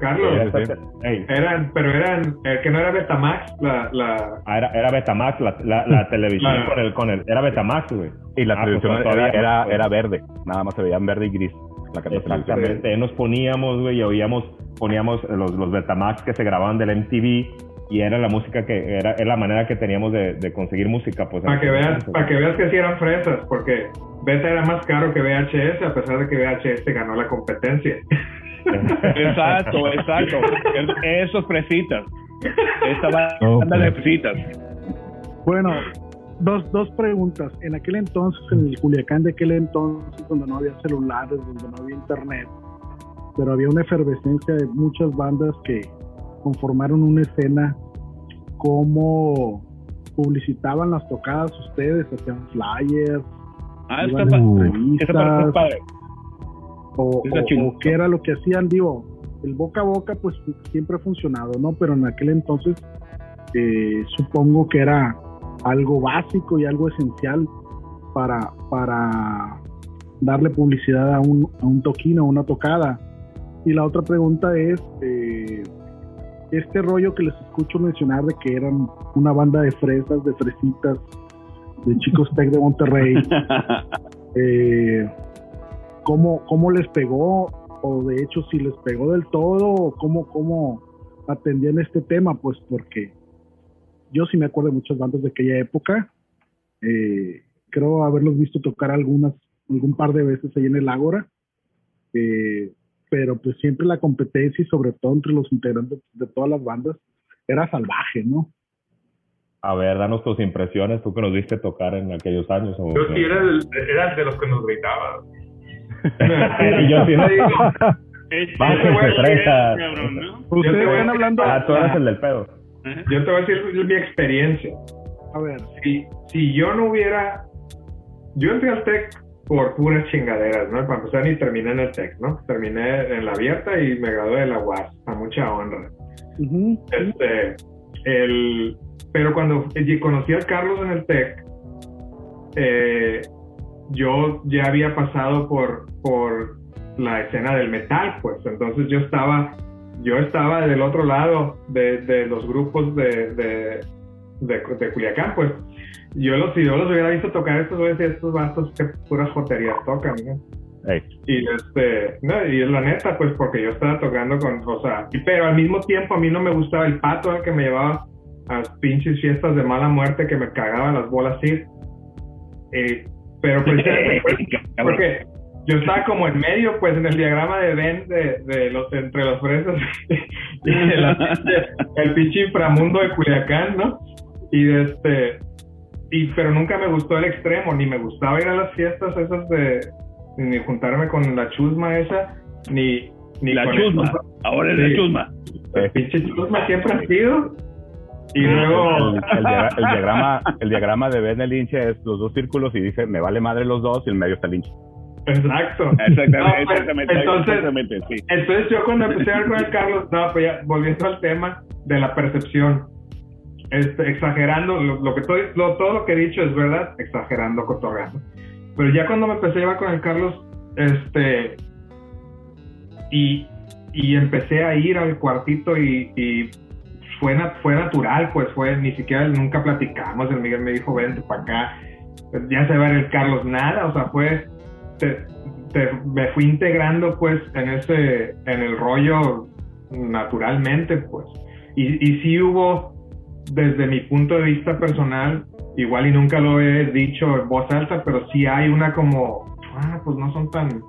Speaker 7: Ya
Speaker 8: Carlos, eran, pero eran, el que no era Betamax, la, la,
Speaker 7: ah, era, era Betamax, la, la, la televisión
Speaker 8: La-
Speaker 7: con el, con el, era Betamax, güey.
Speaker 9: Y la
Speaker 7: Ah, pues,
Speaker 9: televisión
Speaker 7: todavía
Speaker 9: era,
Speaker 7: pues.
Speaker 9: era verde, nada más se veían verde y gris. La.
Speaker 7: Exactamente, ahí nos poníamos, güey, y oíamos, poníamos los, los Betamax que se grababan del MTV y era la música que, era, era la manera que teníamos de, de conseguir música, pues.
Speaker 8: para que veas, para que veas que sí eran fresas, porque Beta era más caro que VHS, a pesar de que VHS ganó la competencia.
Speaker 2: Exacto, exacto. Es- Esos fresitas. Esta banda de fresitas.
Speaker 4: Bueno, dos, dos preguntas. En aquel entonces, en el Culiacán de aquel entonces, donde no había celulares, donde no había internet, pero había una efervescencia de muchas bandas que conformaron una escena, cómo publicitaban las tocadas ustedes, hacían flyers,
Speaker 2: Ah,
Speaker 4: iban entrevistas,
Speaker 2: está padre.
Speaker 4: o, o qué era lo que hacían, digo, el boca a boca pues siempre ha funcionado, ¿no? Pero en aquel entonces eh, supongo que era algo básico y algo esencial para, para darle publicidad a un, a un toquín o una tocada. Y la otra pregunta es, eh, este rollo que les escucho mencionar de que eran una banda de fresas, de fresitas, de chicos tech de Monterrey, eh, ¿cómo, ¿cómo les pegó? O de hecho, si les pegó del todo, cómo, cómo atendían este tema, pues porque yo sí me acuerdo de muchas bandas de aquella época. Eh, creo haberlos visto tocar algunas, algún par de veces ahí en el Ágora. Eh, pero pues siempre la competencia y sobre todo entre los integrantes de todas las bandas era salvaje, ¿no?
Speaker 7: A ver, danos tus impresiones, tú que nos viste tocar en aquellos años. o-
Speaker 5: Yo sí era, el- era de los que nos gritaba.
Speaker 7: y yo sí.
Speaker 4: Ustedes están hablando...
Speaker 7: Ah, tú eres el del pedo.
Speaker 8: Yo te voy a decir mi experiencia.
Speaker 4: A ver,
Speaker 8: Si, si yo no hubiera... Yo entré al TEC por puras chingaderas, ¿no? Para empezar, ni terminé en el TEC, ¿no? Terminé en la abierta y me gradué de la UAS, a mucha honra. Este, el, pero cuando conocí a Carlos en el TEC, eh, yo ya había pasado por, por la escena del metal, pues. Entonces yo estaba, yo estaba del otro lado de, de los grupos de, de, de, de Culiacán, pues. Yo los, si yo los hubiera visto tocar estos güeyes, estos vatos que puras joterías tocan, Y este, no, y es la neta, pues porque yo estaba tocando con, o sea, y- pero al mismo tiempo a mí no me gustaba el pato el que me llevaba a las pinches fiestas de mala muerte que me cagaban las bolas así. Eh, pero precisamente, pues, porque yo estaba como en medio, pues en el diagrama de Venn de, de los entre los fresas y el, el pinche inframundo de Culiacán, ¿no? Y de este, y pero nunca me gustó el extremo, ni me gustaba ir a las fiestas esas de ni juntarme con la chusma esa, ni, ni
Speaker 2: La
Speaker 8: con
Speaker 2: chusma. Ahora es
Speaker 8: Sí.
Speaker 2: la chusma.
Speaker 8: el pinche chusma siempre ha sido. Y luego,
Speaker 9: El, el dia- el diagrama, el diagrama de Ben el hinche es los dos círculos y dice me vale madre los dos y el medio está el hinche.
Speaker 8: Exacto.
Speaker 2: Exactamente,
Speaker 8: No, pues,
Speaker 2: exactamente,
Speaker 8: entonces,
Speaker 2: exactamente, sí.
Speaker 8: Entonces yo cuando empecé a ver con el Carlos, no, pues ya, volviendo al tema de la percepción, este, exagerando, lo, lo que estoy, lo- todo lo que he dicho es verdad, exagerando, cotorreando. Pero ya cuando me empecé a llevar con el Carlos, este, y, y empecé a ir al cuartito y, y fue, na- fue natural, pues fue, ni siquiera nunca platicamos, el Miguel me dijo, vente para acá, ya se va a ver el Carlos, nada, o sea, fue, te- me fui integrando pues en ese, en el rollo naturalmente, pues, y, y hubo, desde mi punto de vista personal, igual y nunca lo he dicho en voz alta, pero sí hay una como, ah, pues no son tan,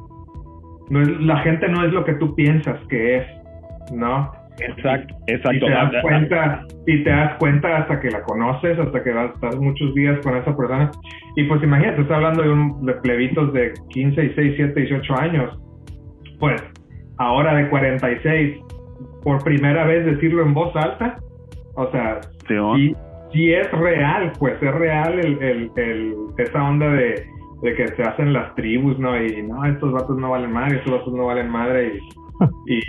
Speaker 8: la gente no es lo que tú piensas que es, ¿no?
Speaker 2: Exacto,
Speaker 8: Y
Speaker 2: exacto.
Speaker 8: te das cuenta, y te das cuenta hasta que la conoces, hasta que vas- estás muchos días con esa persona. Y pues imagínate, estás hablando de, un, de plebitos de 15, 16, 17, 18 años. Pues ahora de 46, por primera vez decirlo en voz alta, o sea,
Speaker 2: Simón.
Speaker 8: sí, sí es real, pues es real el, el, el- esa onda de, de que se hacen las tribus, ¿no? Y no, estos vatos no valen madre, estos vatos no valen madre. Y, y,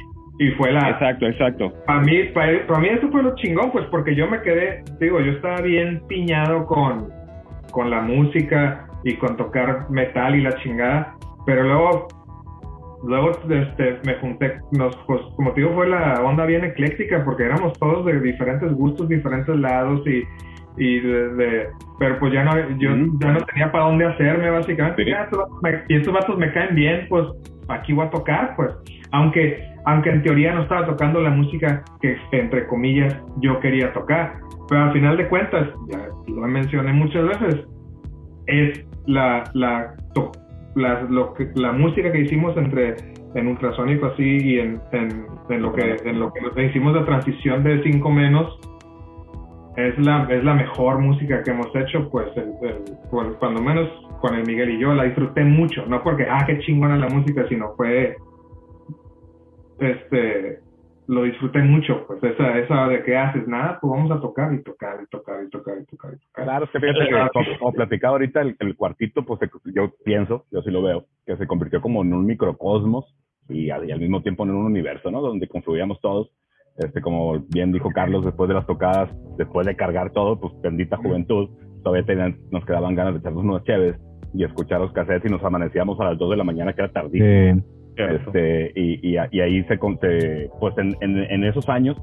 Speaker 8: y fue la,
Speaker 2: Exacto, exacto.
Speaker 8: para mí, para, para mí eso fue lo chingón, pues porque yo me quedé, digo, yo estaba bien piñado con, con la música y con tocar metal y la chingada, pero luego, luego este, me junté, nos, pues, como te digo, fue la onda bien ecléctica porque éramos todos de diferentes gustos, diferentes lados y, y de, de- pero pues ya no, yo ya no tenía para dónde hacerme básicamente,
Speaker 2: Sí.
Speaker 8: Ya, estos vatos me- y estos vatos me caen bien, pues aquí voy a tocar, pues, aunque, aunque en teoría no estaba tocando la música que, entre comillas, yo quería tocar. Pero al final de cuentas, ya lo mencioné muchas veces, es la, la, la, música que hicimos entre en ultrasónico así y en, en, lo que en lo que hicimos la transición de 5 menos es la es la mejor música que hemos hecho pues cuando menos con el Miguel y yo la disfruté mucho no porque ah qué chingona la música sino fue este lo disfruté mucho pues esa esa de que haces nada pues vamos a tocar y tocar y tocar y tocar y tocar y tocar
Speaker 9: Claro, es que fíjate que como, como platicaba ahorita el, el cuartito, pues se- yo pienso, yo sí lo veo, que se convirtió como en un microcosmos y, al- y al mismo tiempo en un universo, ¿no? Donde confluíamos todos. Este, como bien dijo Carlos, después de las tocadas, después de cargar todo, pues bendita juventud, todavía tenían- nos quedaban ganas de echarnos unos chéves y escuchar los cassettes y nos amanecíamos a las 2 de la mañana, que era tardísimo.
Speaker 3: Sí.
Speaker 9: Este, y, y, y ahí se, pues en, en, en esos años,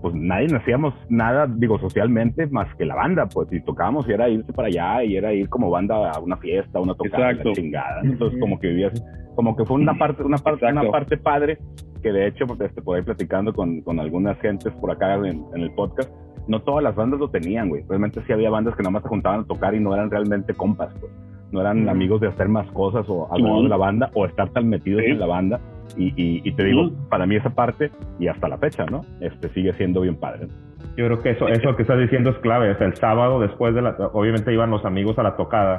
Speaker 9: pues nadie hacíamos nada, digo, socialmente, más que la banda, pues, y tocábamos y era irse para allá y era ir como banda a una fiesta, una tocada,
Speaker 2: Exacto.
Speaker 9: chingada. Entonces, como que vivías, como que fue una parte, una parte, una parte padre, que de hecho, pues, este, por ahí platicando con, con algunas gentes por acá en, en el podcast, no todas las bandas lo tenían, güey. Realmente sí había bandas que nada más se juntaban a tocar y no eran realmente compas, pues. No eran
Speaker 8: Ujú.
Speaker 9: amigos de hacer más cosas o alrededor
Speaker 2: Ujú.
Speaker 9: de la banda o estar tan metidos
Speaker 2: Sí.
Speaker 9: en la banda. Y, y, y te digo,
Speaker 2: Ujú.
Speaker 9: para mí esa parte, y hasta la fecha, ¿no? Este sigue siendo bien padre.
Speaker 7: Yo creo que eso, eso que estás diciendo es clave. O sea, el sábado después de la, obviamente iban los amigos a la tocada,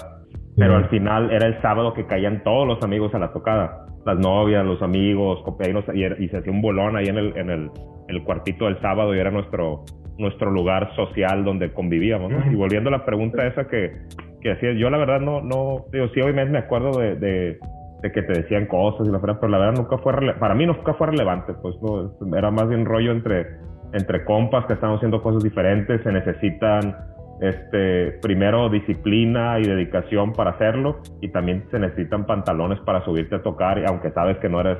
Speaker 7: pero al final era el sábado que caían todos los amigos a la tocada. Las novias, los amigos, y, y se hacía un bolón ahí en el, en el, el cuartito del sábado y era nuestro, nuestro lugar social donde convivíamos. ¿no? Y volviendo a la pregunta esa que, que hacías, yo la verdad no, no, digo, sí, obviamente me acuerdo de, de, de que te decían cosas y la verdad, pero la verdad nunca fue, para mí nunca fue relevante, pues no, era más bien rollo entre, entre compas que están haciendo cosas diferentes, se necesitan este primero disciplina y dedicación para hacerlo y también se necesitan pantalones para subirte a tocar aunque sabes que no eres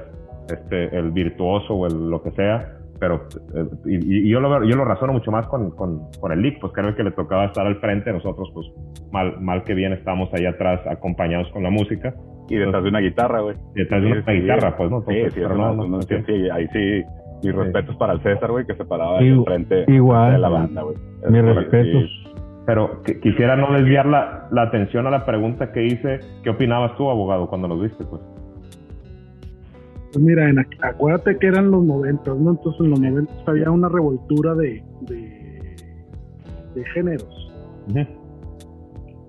Speaker 7: este el virtuoso o el lo que sea pero eh, y, y yo lo yo lo razono mucho más con, con, con el Lick pues creo que le tocaba estar al frente nosotros pues mal mal que bien estamos ahí atrás acompañados con la música
Speaker 9: Y detrás de una guitarra, güey.
Speaker 7: y detrás de una
Speaker 9: sí,
Speaker 7: guitarra pues no
Speaker 9: Sí,
Speaker 7: Entonces,
Speaker 9: sí,
Speaker 7: pero
Speaker 9: es
Speaker 7: no,
Speaker 9: una-
Speaker 7: no,
Speaker 9: no, sí,
Speaker 7: sí.
Speaker 9: ahí sí. Mis respetos para el César, güey, que se paraba al frente
Speaker 3: igual,
Speaker 9: de la banda, güey.
Speaker 3: Mis
Speaker 9: correcto,
Speaker 3: respetos.
Speaker 9: sí.
Speaker 7: Pero que- quisiera no desviar la, la atención a la pregunta que hice. ¿Qué opinabas tú, abogado, cuando nos viste? Pues?
Speaker 4: Pues mira, en acuérdate que eran los noventas, ¿no? Entonces en los noventas había una revoltura de, de, de géneros.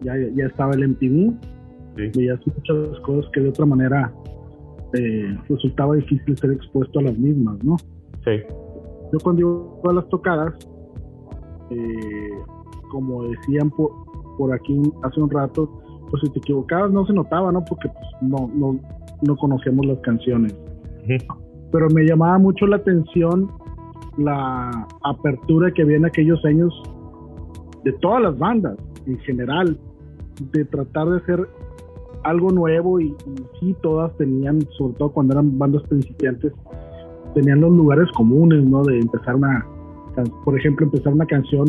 Speaker 4: Ya, ya estaba el MTV,
Speaker 7: Sí.
Speaker 4: veías muchas cosas que de otra manera eh, resultaba difícil ser expuesto a las mismas, ¿no?
Speaker 7: Sí.
Speaker 4: Yo cuando iba a las tocadas, eh, como decían por, por aquí hace un rato, pues si te equivocabas no se notaba, ¿no? Porque pues, no, no, no conocíamos las canciones. Pero me llamaba mucho la atención la apertura que había en aquellos años de todas las bandas en general, de tratar de hacer algo nuevo y, y sí todas tenían, sobre todo cuando eran bandas principiantes, tenían los lugares comunes, ¿no? De empezar una, por ejemplo, empezar una canción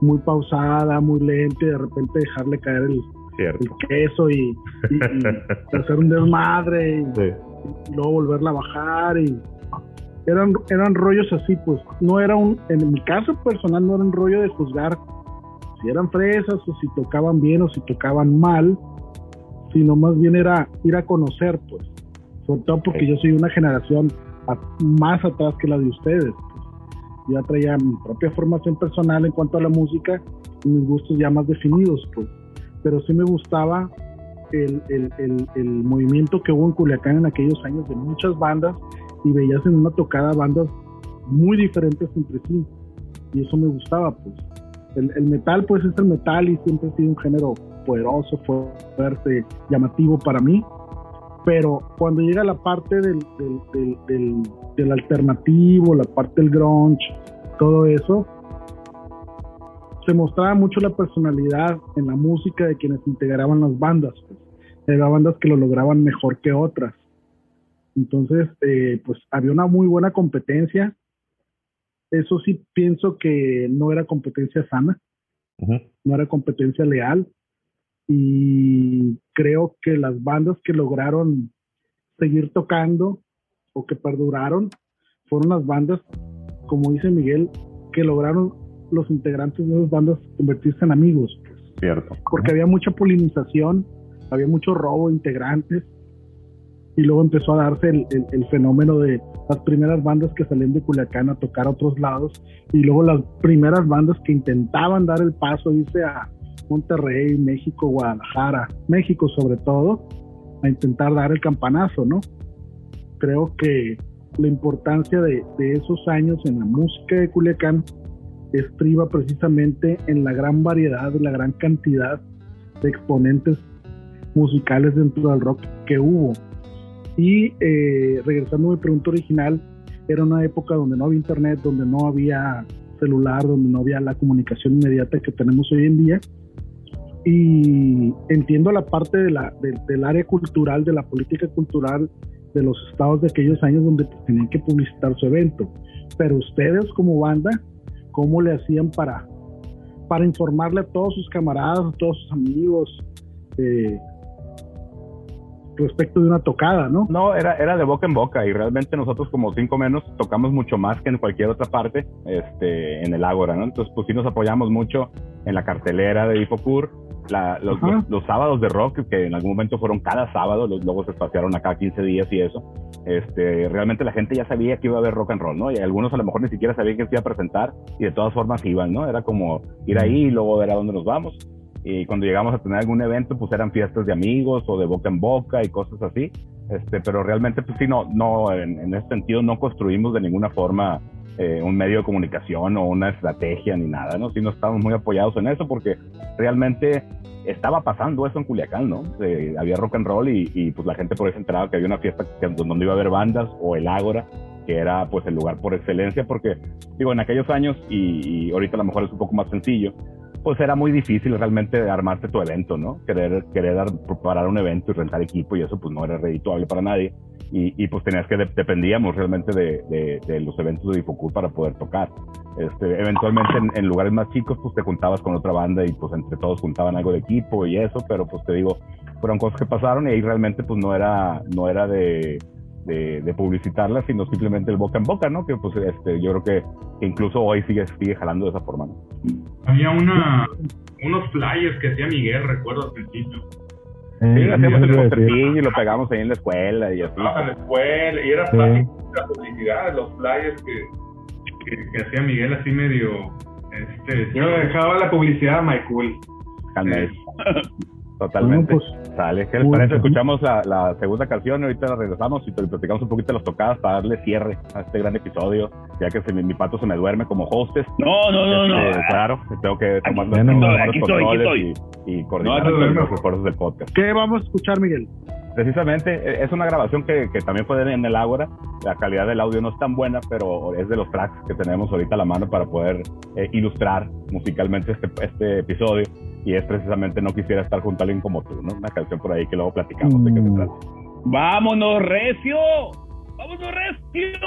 Speaker 4: muy pausada, muy lenta y de repente dejarle caer el,
Speaker 7: Cierto.
Speaker 4: el queso y, y- y hacer un desmadre y,
Speaker 7: Sí.
Speaker 4: y luego volverla a bajar y eran, eran rollos así, pues no era un, en mi caso personal no era un rollo de juzgar si eran fresas o si tocaban bien o si tocaban mal, sino más bien era ir a conocer, pues, sobre todo porque yo soy una generación a- más atrás que la de ustedes. pues. Yo ya traía mi propia formación personal en cuanto a la música y mis gustos ya más definidos, pues, pero sí me gustaba el, el, el, movimiento que hubo en Culiacán en aquellos años de muchas bandas y veías en una tocada bandas muy diferentes entre sí y eso me gustaba pues. El, metal pues es el metal y siempre ha sido un género poderoso fuerte llamativo para mí pero cuando llega la parte del, del, del, del alternativo la parte del grunge todo eso se mostraba mucho la personalidad en la música de quienes integraban las bandas. Pues. Había bandas que lo lograban mejor que otras. Entonces, eh, pues había una muy buena competencia. Eso sí pienso que no era competencia sana, no era competencia leal. Y creo que las bandas que lograron seguir tocando o que perduraron fueron las bandas, como dice Miguel, que lograron los integrantes de esas bandas convertirse en amigos, pues,
Speaker 7: Cierto.
Speaker 4: porque había mucha polinización, había mucho robo de integrantes, y luego empezó a darse el, el- el fenómeno de las primeras bandas que salían de Culiacán a tocar a otros lados, y luego las primeras bandas que intentaban dar el paso, irse a Monterrey, México, Guadalajara, México sobre todo, a intentar dar el campanazo, ¿no? Creo que la importancia de, de esos años en la música de Culiacán estriba precisamente en la gran variedad, la gran cantidad de exponentes musicales dentro del rock que hubo. Y eh, regresando a mi pregunta original, era una época donde no había internet, donde no había celular, donde no había la comunicación inmediata que tenemos hoy en día. Y entiendo la parte del área cultural, de la política cultural de los estados de aquellos años donde tenían que publicitar su evento. Pero ustedes como banda, ¿cómo le hacían para, para informarle a todos sus camaradas, a todos sus amigos eh, respecto de una tocada, ¿no?
Speaker 9: No, era, era de boca en boca y realmente nosotros como cinco menos tocamos mucho más que en cualquier otra parte este, en el Ágora, ¿no? Entonces pues sí nos apoyamos mucho en la cartelera de Hipopur, la, los, los, los sábados de rock que en algún momento fueron cada sábado, los luego se espaciaron a cada 15 días y eso. Este, realmente la gente ya sabía que iba a haber rock and roll, ¿no? Y algunos a lo mejor ni siquiera sabían que se iba a presentar y de todas formas iban, ¿no? Era como ir ahí y luego ver a dónde nos vamos. Y cuando llegamos a tener algún evento, pues eran fiestas de amigos o de boca en boca y cosas así. Este, pero realmente, pues sí, no, no, en, en ese sentido no construimos de ninguna forma eh, un medio de comunicación o una estrategia ni nada, ¿no? Sí, no estábamos muy apoyados en eso porque realmente estaba pasando eso en Culiacán, ¿no? Eh, había rock and roll y, pues la gente por eso enteraba que había una fiesta que- donde iba a haber bandas o el Ágora, que era pues el lugar por excelencia porque, digo, en aquellos años y, y ahorita a lo mejor es un poco más sencillo, pues era muy difícil realmente armarte tu evento, ¿no? Querer, querer preparar un evento y rentar equipo y eso pues no era redituable para nadie. Y, pues tenías que, de- dependíamos realmente de, de- los eventos de Difocur para poder tocar. Este, eventualmente en, lugares más chicos pues te juntabas con otra banda y pues entre todos juntaban algo de equipo y eso, pero pues te digo, fueron cosas que pasaron y ahí realmente pues no era, no era de, de, de publicitarlas, sino simplemente el boca en boca, ¿no? Que pues este, yo creo que, que incluso hoy sigue, sigue jalando de esa forma, ¿no?
Speaker 5: Había una, unos flyers que hacía Miguel, recuerdo al principio.
Speaker 9: Sí,
Speaker 3: Eh,
Speaker 9: hacíamos el postercillo y lo pegamos ahí en la escuela y así.
Speaker 5: Estaba en la escuela y era
Speaker 3: Sí.
Speaker 5: fácil la publicidad, los flyers que, que, que hacía Miguel así medio... Este,
Speaker 8: Yo dejaba la publicidad a My Cool.
Speaker 9: Calma, es- Totalmente.
Speaker 4: Bueno, pues,
Speaker 9: Sale. ¿Qué les
Speaker 4: muy
Speaker 9: parece?
Speaker 4: bien.
Speaker 9: Escuchamos la, la segunda canción y ahorita regresamos y platicamos un poquito de las tocadas para darle cierre a este gran episodio, ya que se mi pato se me duerme como hostess.
Speaker 2: No, no, no, no.
Speaker 9: Este, Claro, tengo que tomar los,
Speaker 3: estoy,
Speaker 2: aquí
Speaker 9: controles y, y coordinar
Speaker 2: No, no,
Speaker 9: los,
Speaker 8: no.
Speaker 9: los esfuerzos del podcast.
Speaker 4: ¿Qué vamos a escuchar, Miguel?
Speaker 9: Precisamente, eh, es una grabación que, que también fue en el Ágora. La calidad del audio no es tan buena, pero es de los tracks que tenemos ahorita a la mano para poder eh, ilustrar musicalmente este, este episodio. Y es precisamente No quisiera estar junto a alguien como tú, ¿no? Una canción por ahí que luego platicamos de qué se
Speaker 3: Mm.
Speaker 9: trata.
Speaker 2: ¡Vámonos, Recio! ¡Vámonos, Recio!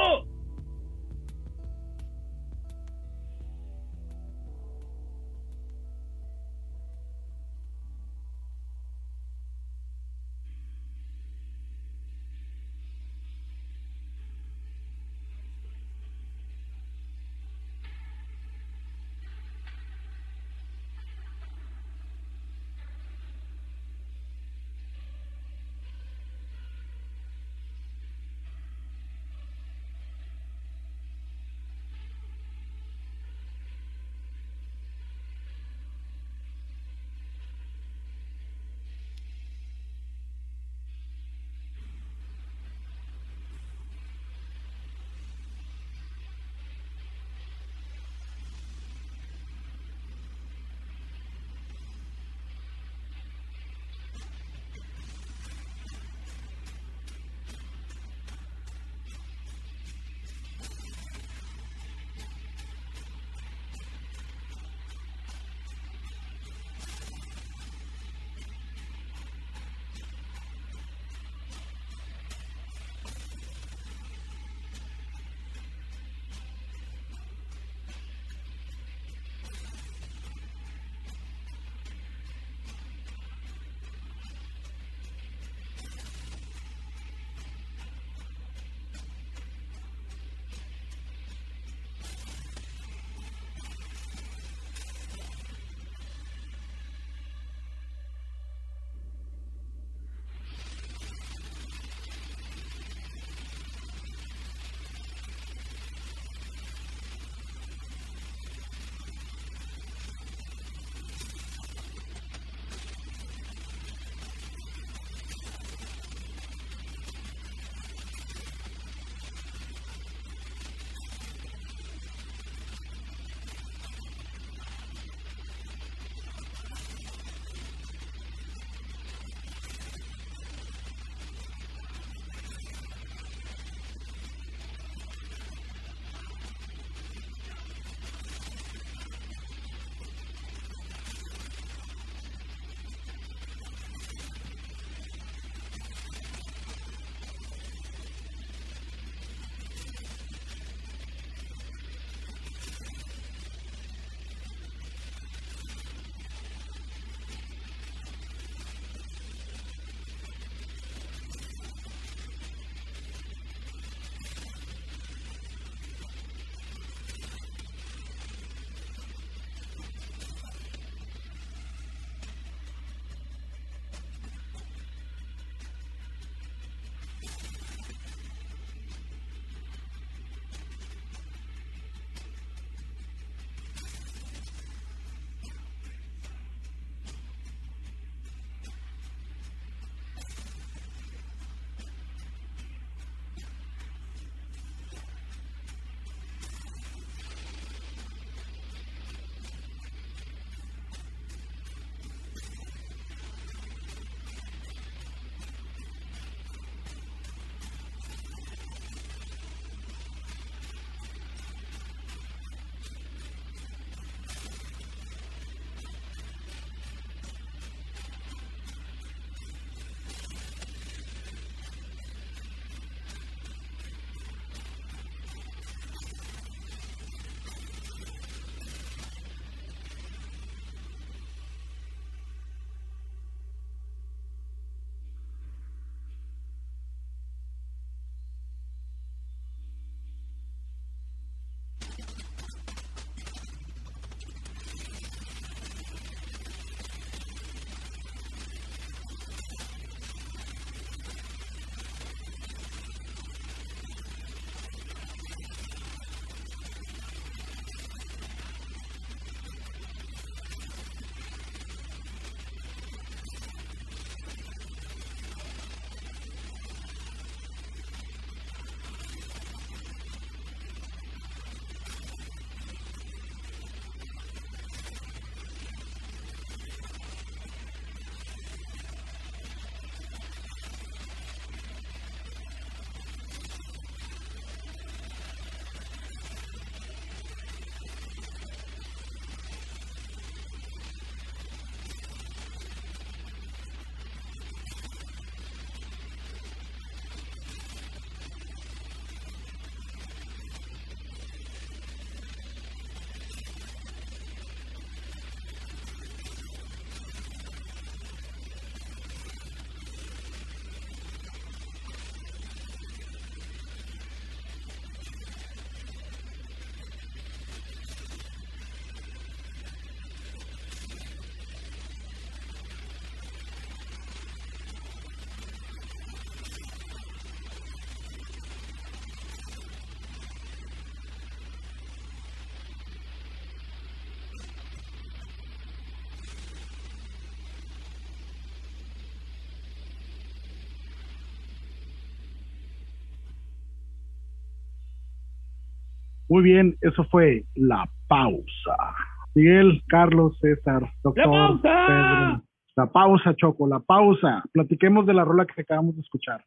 Speaker 4: Muy bien, eso fue La Pausa. Miguel, Carlos, César, doctor.
Speaker 2: ¡La pausa!
Speaker 4: Pedro. La pausa, Choco, la pausa. Platiquemos de la rola que acabamos de escuchar.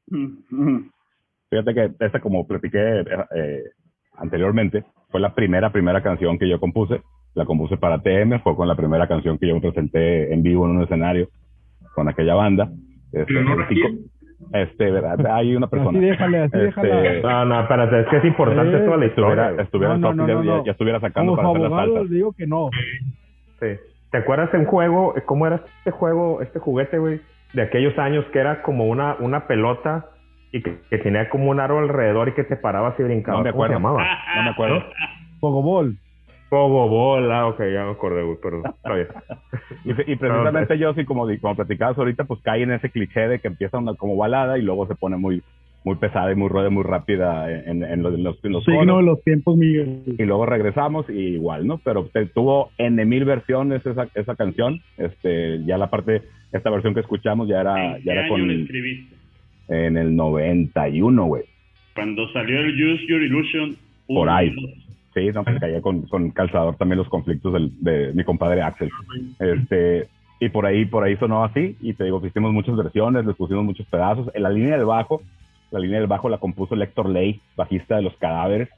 Speaker 9: Fíjate que esta, como platiqué eh, anteriormente, fue la primera, primera canción que yo compuse. La compuse para TM, fue con la primera canción que yo me presenté en vivo en un escenario con aquella banda. Este, este, ¿verdad? hay una persona.
Speaker 3: Así déjale, así
Speaker 9: Este,
Speaker 3: déjala.
Speaker 7: No, no, espérate, es que es importante
Speaker 3: Eh,
Speaker 7: toda la historia.
Speaker 9: estuviera, estuviera
Speaker 3: No, no, no,
Speaker 9: ya,
Speaker 3: no,
Speaker 9: ya-
Speaker 3: no.
Speaker 9: ya estuviera sacando
Speaker 3: Como
Speaker 9: para hacer la
Speaker 3: abogado
Speaker 9: salsa.
Speaker 3: digo que no.
Speaker 7: Sí. ¿Te acuerdas de un juego? ¿Cómo era este juego, este juguete, güey? De aquellos años que era como una, una pelota y que, que tenía como un aro alrededor y que te parabas y brincabas.
Speaker 9: No me
Speaker 7: ¿Cómo se
Speaker 9: acuerdo.
Speaker 7: llamaba?
Speaker 9: No me acuerdo.
Speaker 3: Pogobol.
Speaker 7: Pogobol, ah, ok, ya me acordé, güey, perdón. Está bien.
Speaker 9: Y, y precisamente yo, sí, como, como platicabas ahorita, pues cae en ese cliché de que empieza una como balada y luego se pone muy muy pesada y muy rueda, muy rápida en, en los, en los, en los
Speaker 4: Signo
Speaker 9: coros.
Speaker 4: de los tiempos, Miguel.
Speaker 9: y luego regresamos y igual, ¿no? Pero te- tuvo N mil versiones esa, esa canción. Este, ya la parte, esta versión que escuchamos ya era,
Speaker 6: ¿En
Speaker 9: ya
Speaker 6: qué
Speaker 9: era
Speaker 6: año
Speaker 9: con
Speaker 6: escribiste?
Speaker 9: en el 91, güey.
Speaker 6: Cuando salió el Use Your Illusion.
Speaker 9: Por ahí.
Speaker 6: dos.
Speaker 9: No, pues caía con, con calzador también los conflictos del, de mi compadre Axel. Este, y por ahí, por ahí sonó así, y te digo, hicimos muchas versiones, les pusimos muchos pedazos. En la línea del bajo, la línea del bajo la compuso el Héctor Ley, bajista de los cadáveres.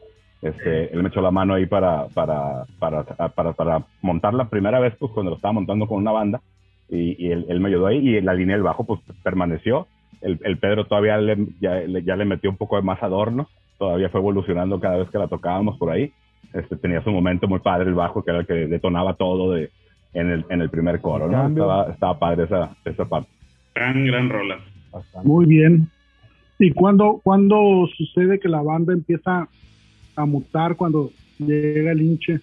Speaker 9: Este, él me echó la mano ahí para, para, para, para, para montar la primera vez, pues cuando lo estaba montando con una banda, y, y él, él me ayudó ahí, y la línea del bajo pues permaneció. El, el Pedro todavía le, ya, le- ya le metió un poco de más adorno, todavía fue evolucionando cada vez que la tocábamos por ahí. Este, tenía su momento muy padre el bajo, que era el que detonaba todo de, en, el, en el primer coro, ¿no? Estaba, estaba padre esa, esa parte.
Speaker 6: Gran, gran rola.
Speaker 4: Muy bien. ¿Y cuándo, cuándo sucede que la banda empieza a mutar cuando llega el hinche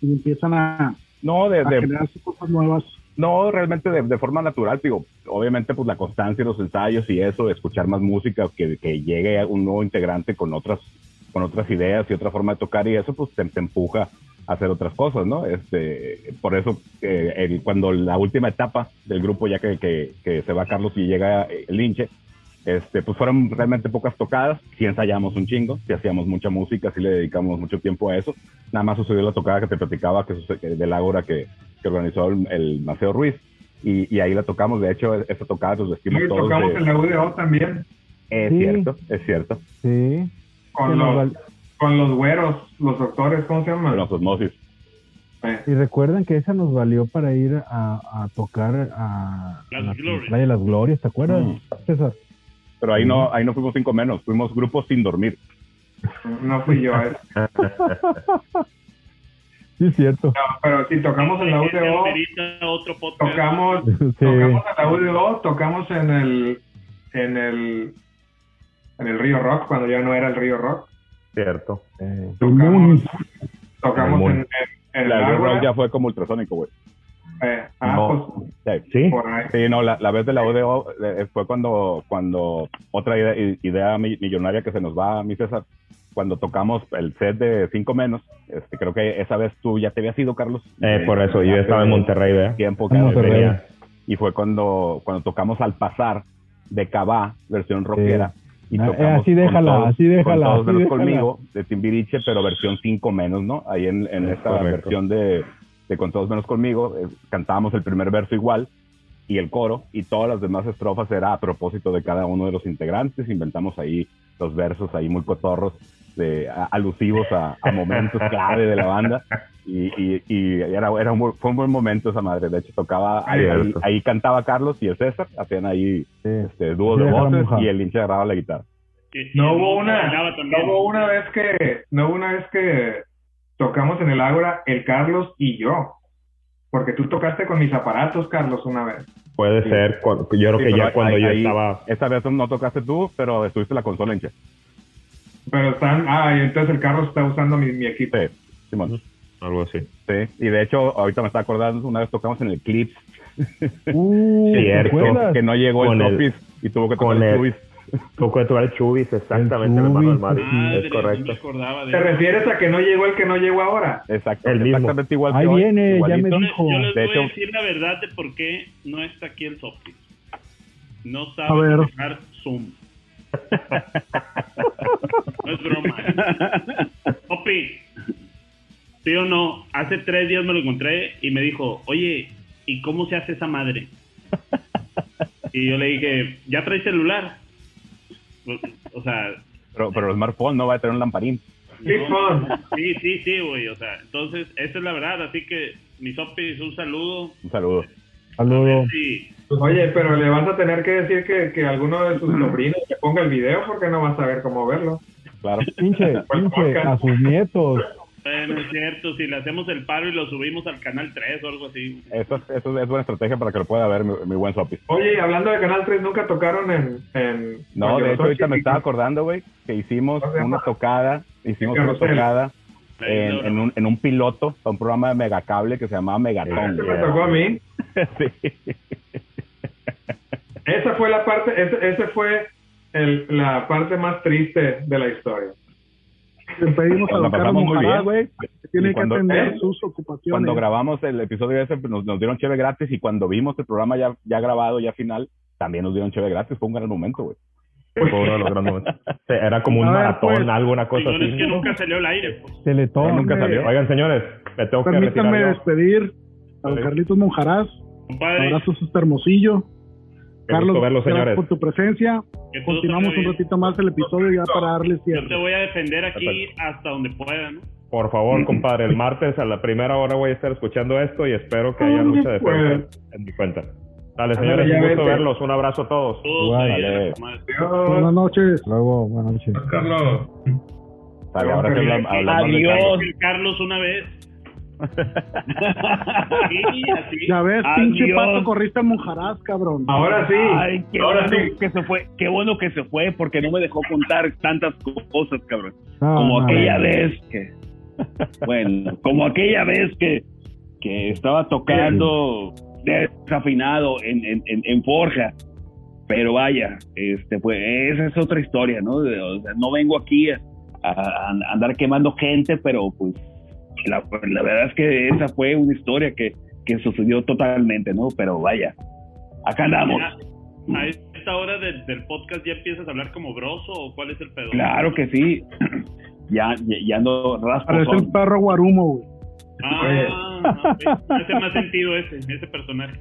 Speaker 4: y empiezan a,
Speaker 9: No, de,
Speaker 4: a
Speaker 9: de-
Speaker 4: generarse cosas nuevas?
Speaker 9: no realmente de, de forma natural, digo, obviamente pues la constancia y los ensayos y eso, escuchar más música, que, que llegue un nuevo integrante con otras, con otras ideas y otra forma de tocar y eso pues te, te empuja a hacer otras cosas, ¿no? Este, por eso eh, el- cuando la última etapa del grupo ya que, que, que se va Carlos y llega eh, el hinche, este, pues fueron realmente pocas tocadas, sí ensayamos un chingo, sí hacíamos mucha música, sí le dedicamos mucho tiempo a eso. Nada más sucedió la tocada que te platicaba que que del Ágora que, que organizó el, el Maceo Ruiz. Y, y ahí la tocamos, de hecho, esa tocada nos vestimos
Speaker 8: Sí,
Speaker 9: todos.
Speaker 8: tocamos
Speaker 9: de-
Speaker 8: en la UDO también,
Speaker 9: Es
Speaker 3: Sí.
Speaker 9: cierto, es cierto.
Speaker 3: Sí.
Speaker 8: Con los,
Speaker 3: val-
Speaker 8: con los güeros, los doctores, ¿cómo se llaman?
Speaker 9: Los osmosis.
Speaker 8: Eh,
Speaker 3: Y recuerden que esa nos valió para ir a, a tocar a,
Speaker 6: Las
Speaker 3: a la
Speaker 6: Glorias.
Speaker 3: playa de las glorias, ¿te acuerdas?
Speaker 9: Mm.
Speaker 3: César.
Speaker 9: Pero ahí no, ahí no fuimos cinco menos, fuimos grupos sin dormir.
Speaker 8: no fui yo, eh.
Speaker 3: Sí, es cierto.
Speaker 8: No, pero sí, tocamos en la UDO, tocamos,
Speaker 3: Sí.
Speaker 8: tocamos en la UDO, tocamos en el, en el, en el Río Rock, cuando ya no era el Río Rock.
Speaker 7: Cierto.
Speaker 3: Eh,
Speaker 8: Tocamos, tocamos
Speaker 7: Muy
Speaker 8: en, en, en el
Speaker 9: La Red
Speaker 8: Ágora.
Speaker 9: Rock ya fue como ultrasónico, güey.
Speaker 8: Eh, ah,
Speaker 7: No.
Speaker 8: pues,
Speaker 9: Sí.
Speaker 7: ¿Sí?
Speaker 9: no, la, la vez de la ODO eh, fue cuando, cuando otra idea, millonaria que se nos va a mi César, cuando tocamos el set de cinco menos, este, creo que esa vez tú ya te habías ido, Carlos.
Speaker 7: Eh, por eso, yo estaba en Monterrey, ¿verdad?
Speaker 9: Tiempo
Speaker 3: En
Speaker 9: que
Speaker 3: Monterrey.
Speaker 9: venía. Y fue cuando, cuando tocamos al pasar de Cabá, versión rockera. Y
Speaker 3: Ah,
Speaker 9: tocamos
Speaker 3: así déjala,
Speaker 9: todos,
Speaker 3: así déjala,
Speaker 9: con todos menos conmigo, de Timbiriche, pero versión 5 menos, ¿no? Ahí en, en
Speaker 7: Es
Speaker 9: esta
Speaker 7: correcto.
Speaker 9: versión de, de Con todos menos conmigo, eh, cantábamos el primer verso igual y el coro, y todas las demás estrofas era a propósito de cada uno de los integrantes. Inventamos ahí los versos ahí muy cotorros, de, a- alusivos a, a momentos clave de la banda. Y, y, y era, era un, fue un buen momento esa madre. De hecho, tocaba, ahí, ahí,
Speaker 7: Cierto.
Speaker 9: ahí cantaba Carlos y el César, hacían ahí
Speaker 3: sí.
Speaker 9: este, dúo
Speaker 3: Sí,
Speaker 9: de voces y el hincha agarraba la guitarra.
Speaker 6: Y-
Speaker 8: No hubo una, no hubo una vez que, no hubo una vez que tocamos en el Ágora, el Carlos y yo. Porque tú tocaste con mis aparatos, Carlos, una vez.
Speaker 7: Puede
Speaker 9: Sí.
Speaker 7: ser, yo creo
Speaker 9: Sí,
Speaker 7: que ya cuando
Speaker 9: ahí-
Speaker 7: yo
Speaker 9: ahí-
Speaker 7: estaba...
Speaker 9: Esta vez no tocaste tú, pero estuviste en la consola hincha.
Speaker 8: Pero están, ah, y entonces el Carlos está usando mi, mi equipo.
Speaker 9: Sí, Simón.
Speaker 7: Algo así.
Speaker 9: Sí, y de hecho, ahorita me está acordando, una vez tocamos en el Clips,
Speaker 3: Uh, ¿te
Speaker 7: Cierto.
Speaker 9: que no llegó
Speaker 7: Con
Speaker 9: el
Speaker 7: el-
Speaker 9: Topis y tuvo que
Speaker 7: con
Speaker 9: tocar el
Speaker 7: el- Tocó de Chubis, exactamente,
Speaker 3: El
Speaker 7: el hermano del.
Speaker 6: Madre,
Speaker 7: Es correcto.
Speaker 6: no
Speaker 8: ¿Te refieres a que no llegó el que no llegó ahora?
Speaker 9: Exacto,
Speaker 7: El mismo.
Speaker 9: exactamente igual que
Speaker 3: Ahí
Speaker 9: hoy,
Speaker 3: viene, ya me
Speaker 6: Yo les,
Speaker 3: dijo.
Speaker 6: yo les
Speaker 9: De
Speaker 6: voy
Speaker 9: hecho-
Speaker 6: a decir la verdad de por qué no está aquí el Softy. No sabe manejar Zoom. No es broma. ¿eh? Opi, ¿sí o no? Hace tres días me lo encontré y me dijo, oye, ¿y cómo se hace esa madre? Y yo le dije, ¿ya traes celular? O- sea,
Speaker 9: Pero, pero el smartphone no va a tener un lamparín.
Speaker 6: no, sí, sí, sí, güey. O sea, entonces, esa es la verdad. Así que, mis Opis, un saludo.
Speaker 9: Un saludo.
Speaker 3: Saludo.
Speaker 6: Sí.
Speaker 8: Oye, pero le vas a tener que decir que, que alguno de tus sobrinos te ponga el video porque no vas a ver cómo verlo.
Speaker 9: Claro.
Speaker 3: Pinche, pinche, a sus nietos.
Speaker 6: Bueno, es cierto. Si le hacemos el paro y lo subimos al canal 3 o algo así.
Speaker 9: Eso, es- eso es buena estrategia para que lo pueda ver mi, mi buen Sopis.
Speaker 8: Oye, y hablando de Canal 3, nunca tocaron en... en
Speaker 9: No, de hecho ahorita me estaba acordando, güey, que hicimos
Speaker 8: ¿Cómo se llama?
Speaker 9: una tocada, hicimos
Speaker 8: En
Speaker 9: una tocada en, en un, en un piloto, un programa de Megacable que se llamaba Megatón.
Speaker 8: Ese me tocó a mí.
Speaker 9: sí.
Speaker 8: Esa fue la parte, ese, ese fue el, la parte más triste de la historia.
Speaker 4: Le pedimos a
Speaker 9: la
Speaker 4: don Carlos
Speaker 9: pasamos muy
Speaker 4: Monjarás,
Speaker 9: bien, güey.
Speaker 4: que tiene
Speaker 9: Y
Speaker 4: que
Speaker 9: cuando-
Speaker 4: atender
Speaker 9: ¿eh?
Speaker 4: sus ocupaciones.
Speaker 9: Cuando grabamos el episodio ese, pues, nos, nos dieron cheve gratis y cuando vimos el programa ya, ya grabado, ya final, también nos dieron cheve gratis. Fue un gran momento, güey.
Speaker 7: Fue uno de los grandes momentos. Era como un
Speaker 4: ver,
Speaker 7: maratón,
Speaker 4: pues,
Speaker 7: algo, una cosa así.
Speaker 6: que nunca salió al aire. Pues.
Speaker 3: Teletón.
Speaker 7: Nunca salió. Oigan, señores, me tengo que
Speaker 4: Permítanme
Speaker 7: retirar yo.
Speaker 4: despedir a don. Carlitos Monjarás.
Speaker 6: Compadre,
Speaker 4: Abrazos hasta Hermosillo. Carlos,
Speaker 7: gusto verlos,
Speaker 4: gracias
Speaker 7: señores.
Speaker 4: por tu presencia. Continuamos un ratito más el episodio ya para darle
Speaker 6: Yo te voy a defender aquí hasta donde pueda, ¿no?
Speaker 7: Por favor, compadre, el martes a la primera hora voy a estar escuchando esto y espero que haya mucha defensa en mi cuenta. Dale, señores, un gusto verlos. Un abrazo a todos.
Speaker 4: Buenas noches.
Speaker 3: Luego, buenas noches.
Speaker 8: Carlos.
Speaker 9: Ahora hablamos de
Speaker 2: Adiós.
Speaker 9: Carlos
Speaker 6: una vez. Sí, así.
Speaker 4: Ya ves,
Speaker 2: Adiós.
Speaker 4: pinche pato, corriste a Monjarás, cabrón.
Speaker 8: Ahora sí.
Speaker 2: Ay, qué
Speaker 8: Ahora
Speaker 2: bueno
Speaker 8: sí.
Speaker 2: que se fue, qué bueno que se fue porque no me dejó contar tantas cosas, cabrón.
Speaker 3: No,
Speaker 2: como aquella vez que, bueno, como aquella vez que, que estaba tocando desafinado en, en, en, en Forja. Pero vaya, este, pues esa es otra historia, ¿no? De- O sea, no vengo aquí a, a- a andar quemando gente, pero pues la, la verdad es que esa fue una historia que, que sucedió totalmente, ¿no? Pero vaya, acá andamos.
Speaker 6: Ya, A esta hora del, del podcast ya empiezas a hablar como broso o cuál es el pedo.
Speaker 2: Claro que sí. Ya, ya, ya no
Speaker 4: Parece el perro guarumo, güey.
Speaker 6: Ah, hace más sentido ese, ese personaje.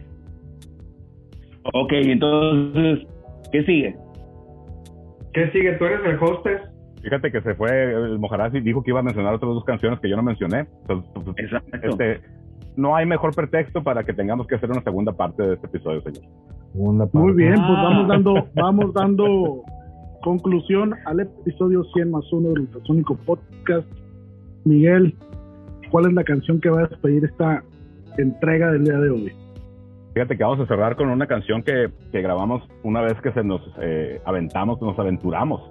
Speaker 2: Ok, entonces, ¿qué sigue?
Speaker 8: ¿Qué sigue? ¿Tú eres el hostess?
Speaker 9: Fíjate que se fue el Mojarás y dijo que iba a mencionar otras dos canciones que yo no mencioné. Entonces,
Speaker 2: Exacto.
Speaker 9: este, no hay mejor pretexto para que tengamos que hacer una segunda parte de este episodio, señor.
Speaker 3: Segunda parte.
Speaker 4: Muy bien, pues
Speaker 2: Ah.
Speaker 4: vamos dando, vamos dando conclusión al episodio 100 más 1 del Ultrasónico Podcast. Miguel, ¿cuál es la canción que va a despedir esta entrega del día de hoy?
Speaker 9: Fíjate que vamos a cerrar con una canción que, que grabamos una vez que se nos eh, aventamos, nos aventuramos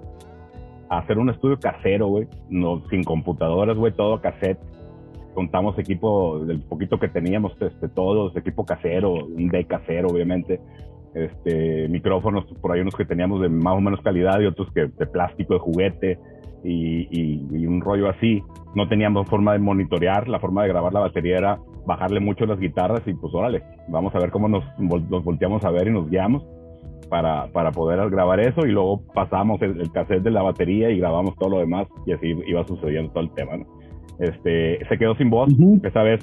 Speaker 9: hacer un estudio casero, güey, no, sin computadoras, güey, todo cassette. Contamos equipo, del poquito que teníamos, este, todos, equipo casero, un D casero, obviamente. Este, micrófonos, por ahí unos que teníamos de más o menos calidad y otros que de plástico, de juguete y, y- y un rollo así. No teníamos forma de monitorear, la forma de grabar la batería era bajarle mucho las guitarras y pues órale, vamos a ver cómo nos, nos volteamos a ver y nos guiamos para, para poder grabar eso y luego pasamos el, el cassette de la batería y grabamos todo lo demás y así iba sucediendo todo el tema. ¿no? Este, se quedó sin voz,
Speaker 4: Ujú.
Speaker 9: esa vez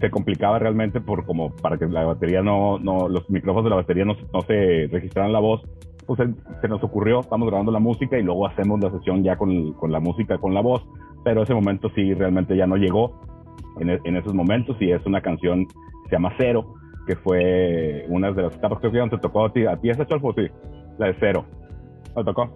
Speaker 9: se complicaba realmente por como para que la batería no, no los micrófonos de la batería no, no se registraran la voz, pues se, se nos ocurrió, estamos grabando la música y luego hacemos la sesión ya con, con la música, con la voz, pero ese momento sí realmente ya no llegó en, en esos momentos y es una canción que se llama Cero, que fue una de las etapas creo que te tocó a ti, a ti esa Cholfo, sí, la de Cero, ¿te tocó?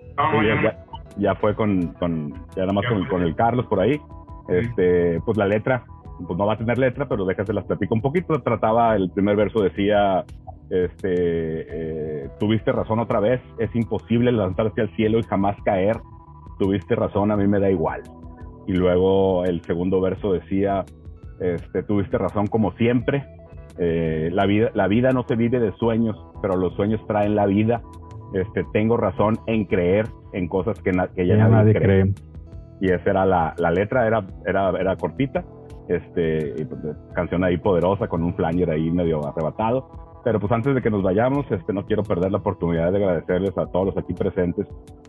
Speaker 9: Sí,
Speaker 8: ya.
Speaker 9: ya, fue con, con ya nada más con, con el Carlos por ahí. Este, pues la letra, pues no va a tener letra, pero déjate las platico un poquito. Trataba, el primer verso decía, este, eh, tuviste razón otra vez, es imposible lanzarse al cielo y jamás caer. Tuviste razón, a mí me da igual. Y luego el segundo verso decía, este, tuviste razón como siempre. Eh, la vida, la vida no se vive de sueños, pero los sueños traen la vida. Este, tengo razón en creer en cosas que, na- que ya,
Speaker 3: Ya
Speaker 9: nadie, cree.
Speaker 3: cree.
Speaker 9: Y esa era la, la letra, era, era, era cortita. Este, y, pues, canción ahí poderosa con un flanger ahí medio arrebatado. Pero pues antes de que nos vayamos, este, no quiero perder la oportunidad de agradecerles a todos los aquí presentes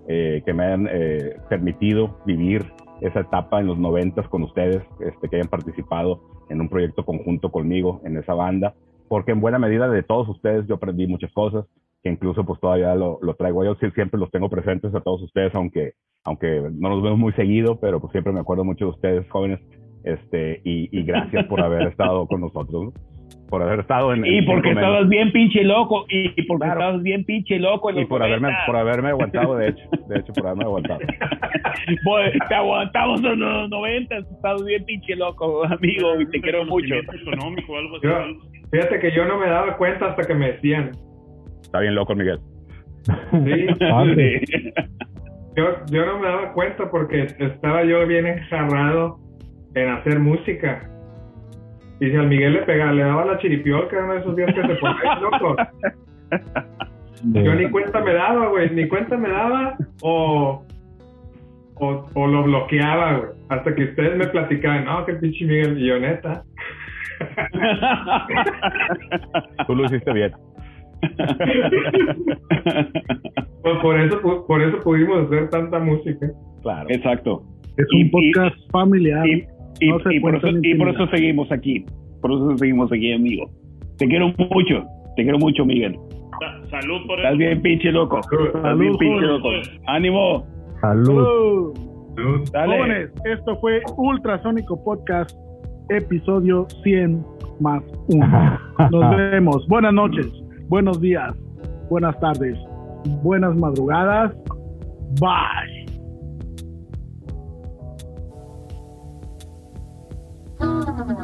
Speaker 9: eh, que me han eh, permitido vivir esa etapa en los noventas con ustedes, este, que hayan participado en un proyecto conjunto conmigo en esa banda, porque en buena medida de todos ustedes yo aprendí muchas cosas, que incluso pues todavía lo, lo traigo yo, siempre los tengo presentes a todos ustedes, aunque, aunque no los vemos muy seguido, pero pues siempre me acuerdo mucho de ustedes jóvenes, este, y, y gracias por haber estado con nosotros, ¿no? Por haber estado en
Speaker 2: Y
Speaker 9: en
Speaker 2: porque estabas bien pinche loco, y y porque
Speaker 9: Claro.
Speaker 2: estabas bien pinche loco en
Speaker 9: y
Speaker 2: los
Speaker 9: por haberme
Speaker 2: 90.
Speaker 9: por haberme aguantado de hecho de hecho por haberme aguantado
Speaker 2: Pues, te aguantamos en los 90, estabas bien pinche loco, amigo, y te quiero mucho.
Speaker 6: Económico algo así.
Speaker 8: Yo-
Speaker 6: algo así.
Speaker 8: Fíjate que yo no me daba cuenta hasta que me decían.
Speaker 9: está bien loco Miguel
Speaker 8: Sí, yo, yo no me daba cuenta porque estaba yo bien enjarrado en hacer música. Y si al Miguel le pegaba, le daba la chiripiolca era uno de esos días que se ponía loco. Yo ni cuenta me daba, güey, ni cuenta me daba o, o, o lo bloqueaba, güey. Hasta que ustedes me platicaban, no, que el pinche Miguel, y yo neta.
Speaker 9: tú lo hiciste bien
Speaker 8: Pues por eso, pu- por eso pudimos hacer tanta música.
Speaker 9: claro
Speaker 2: Exacto.
Speaker 4: Es
Speaker 2: Y-
Speaker 4: un podcast familiar.
Speaker 2: Y, y-
Speaker 4: No se
Speaker 2: y por eso,
Speaker 4: cuentan
Speaker 2: y por
Speaker 4: intimidad.
Speaker 2: eso seguimos aquí. Por eso seguimos aquí, amigo. Te quiero mucho. Te quiero mucho, Miguel.
Speaker 6: Sa- Salud por
Speaker 2: Estás
Speaker 6: eso.
Speaker 2: bien pinche loco. Estás bien pinche loco. Ánimo.
Speaker 3: Salud.
Speaker 4: Salud.
Speaker 2: Dale.
Speaker 4: Jóvenes, esto fue Ultrasónico Podcast, episodio 100 más 1. Nos vemos. Buenas noches, buenos días, buenas tardes, buenas madrugadas. Bye.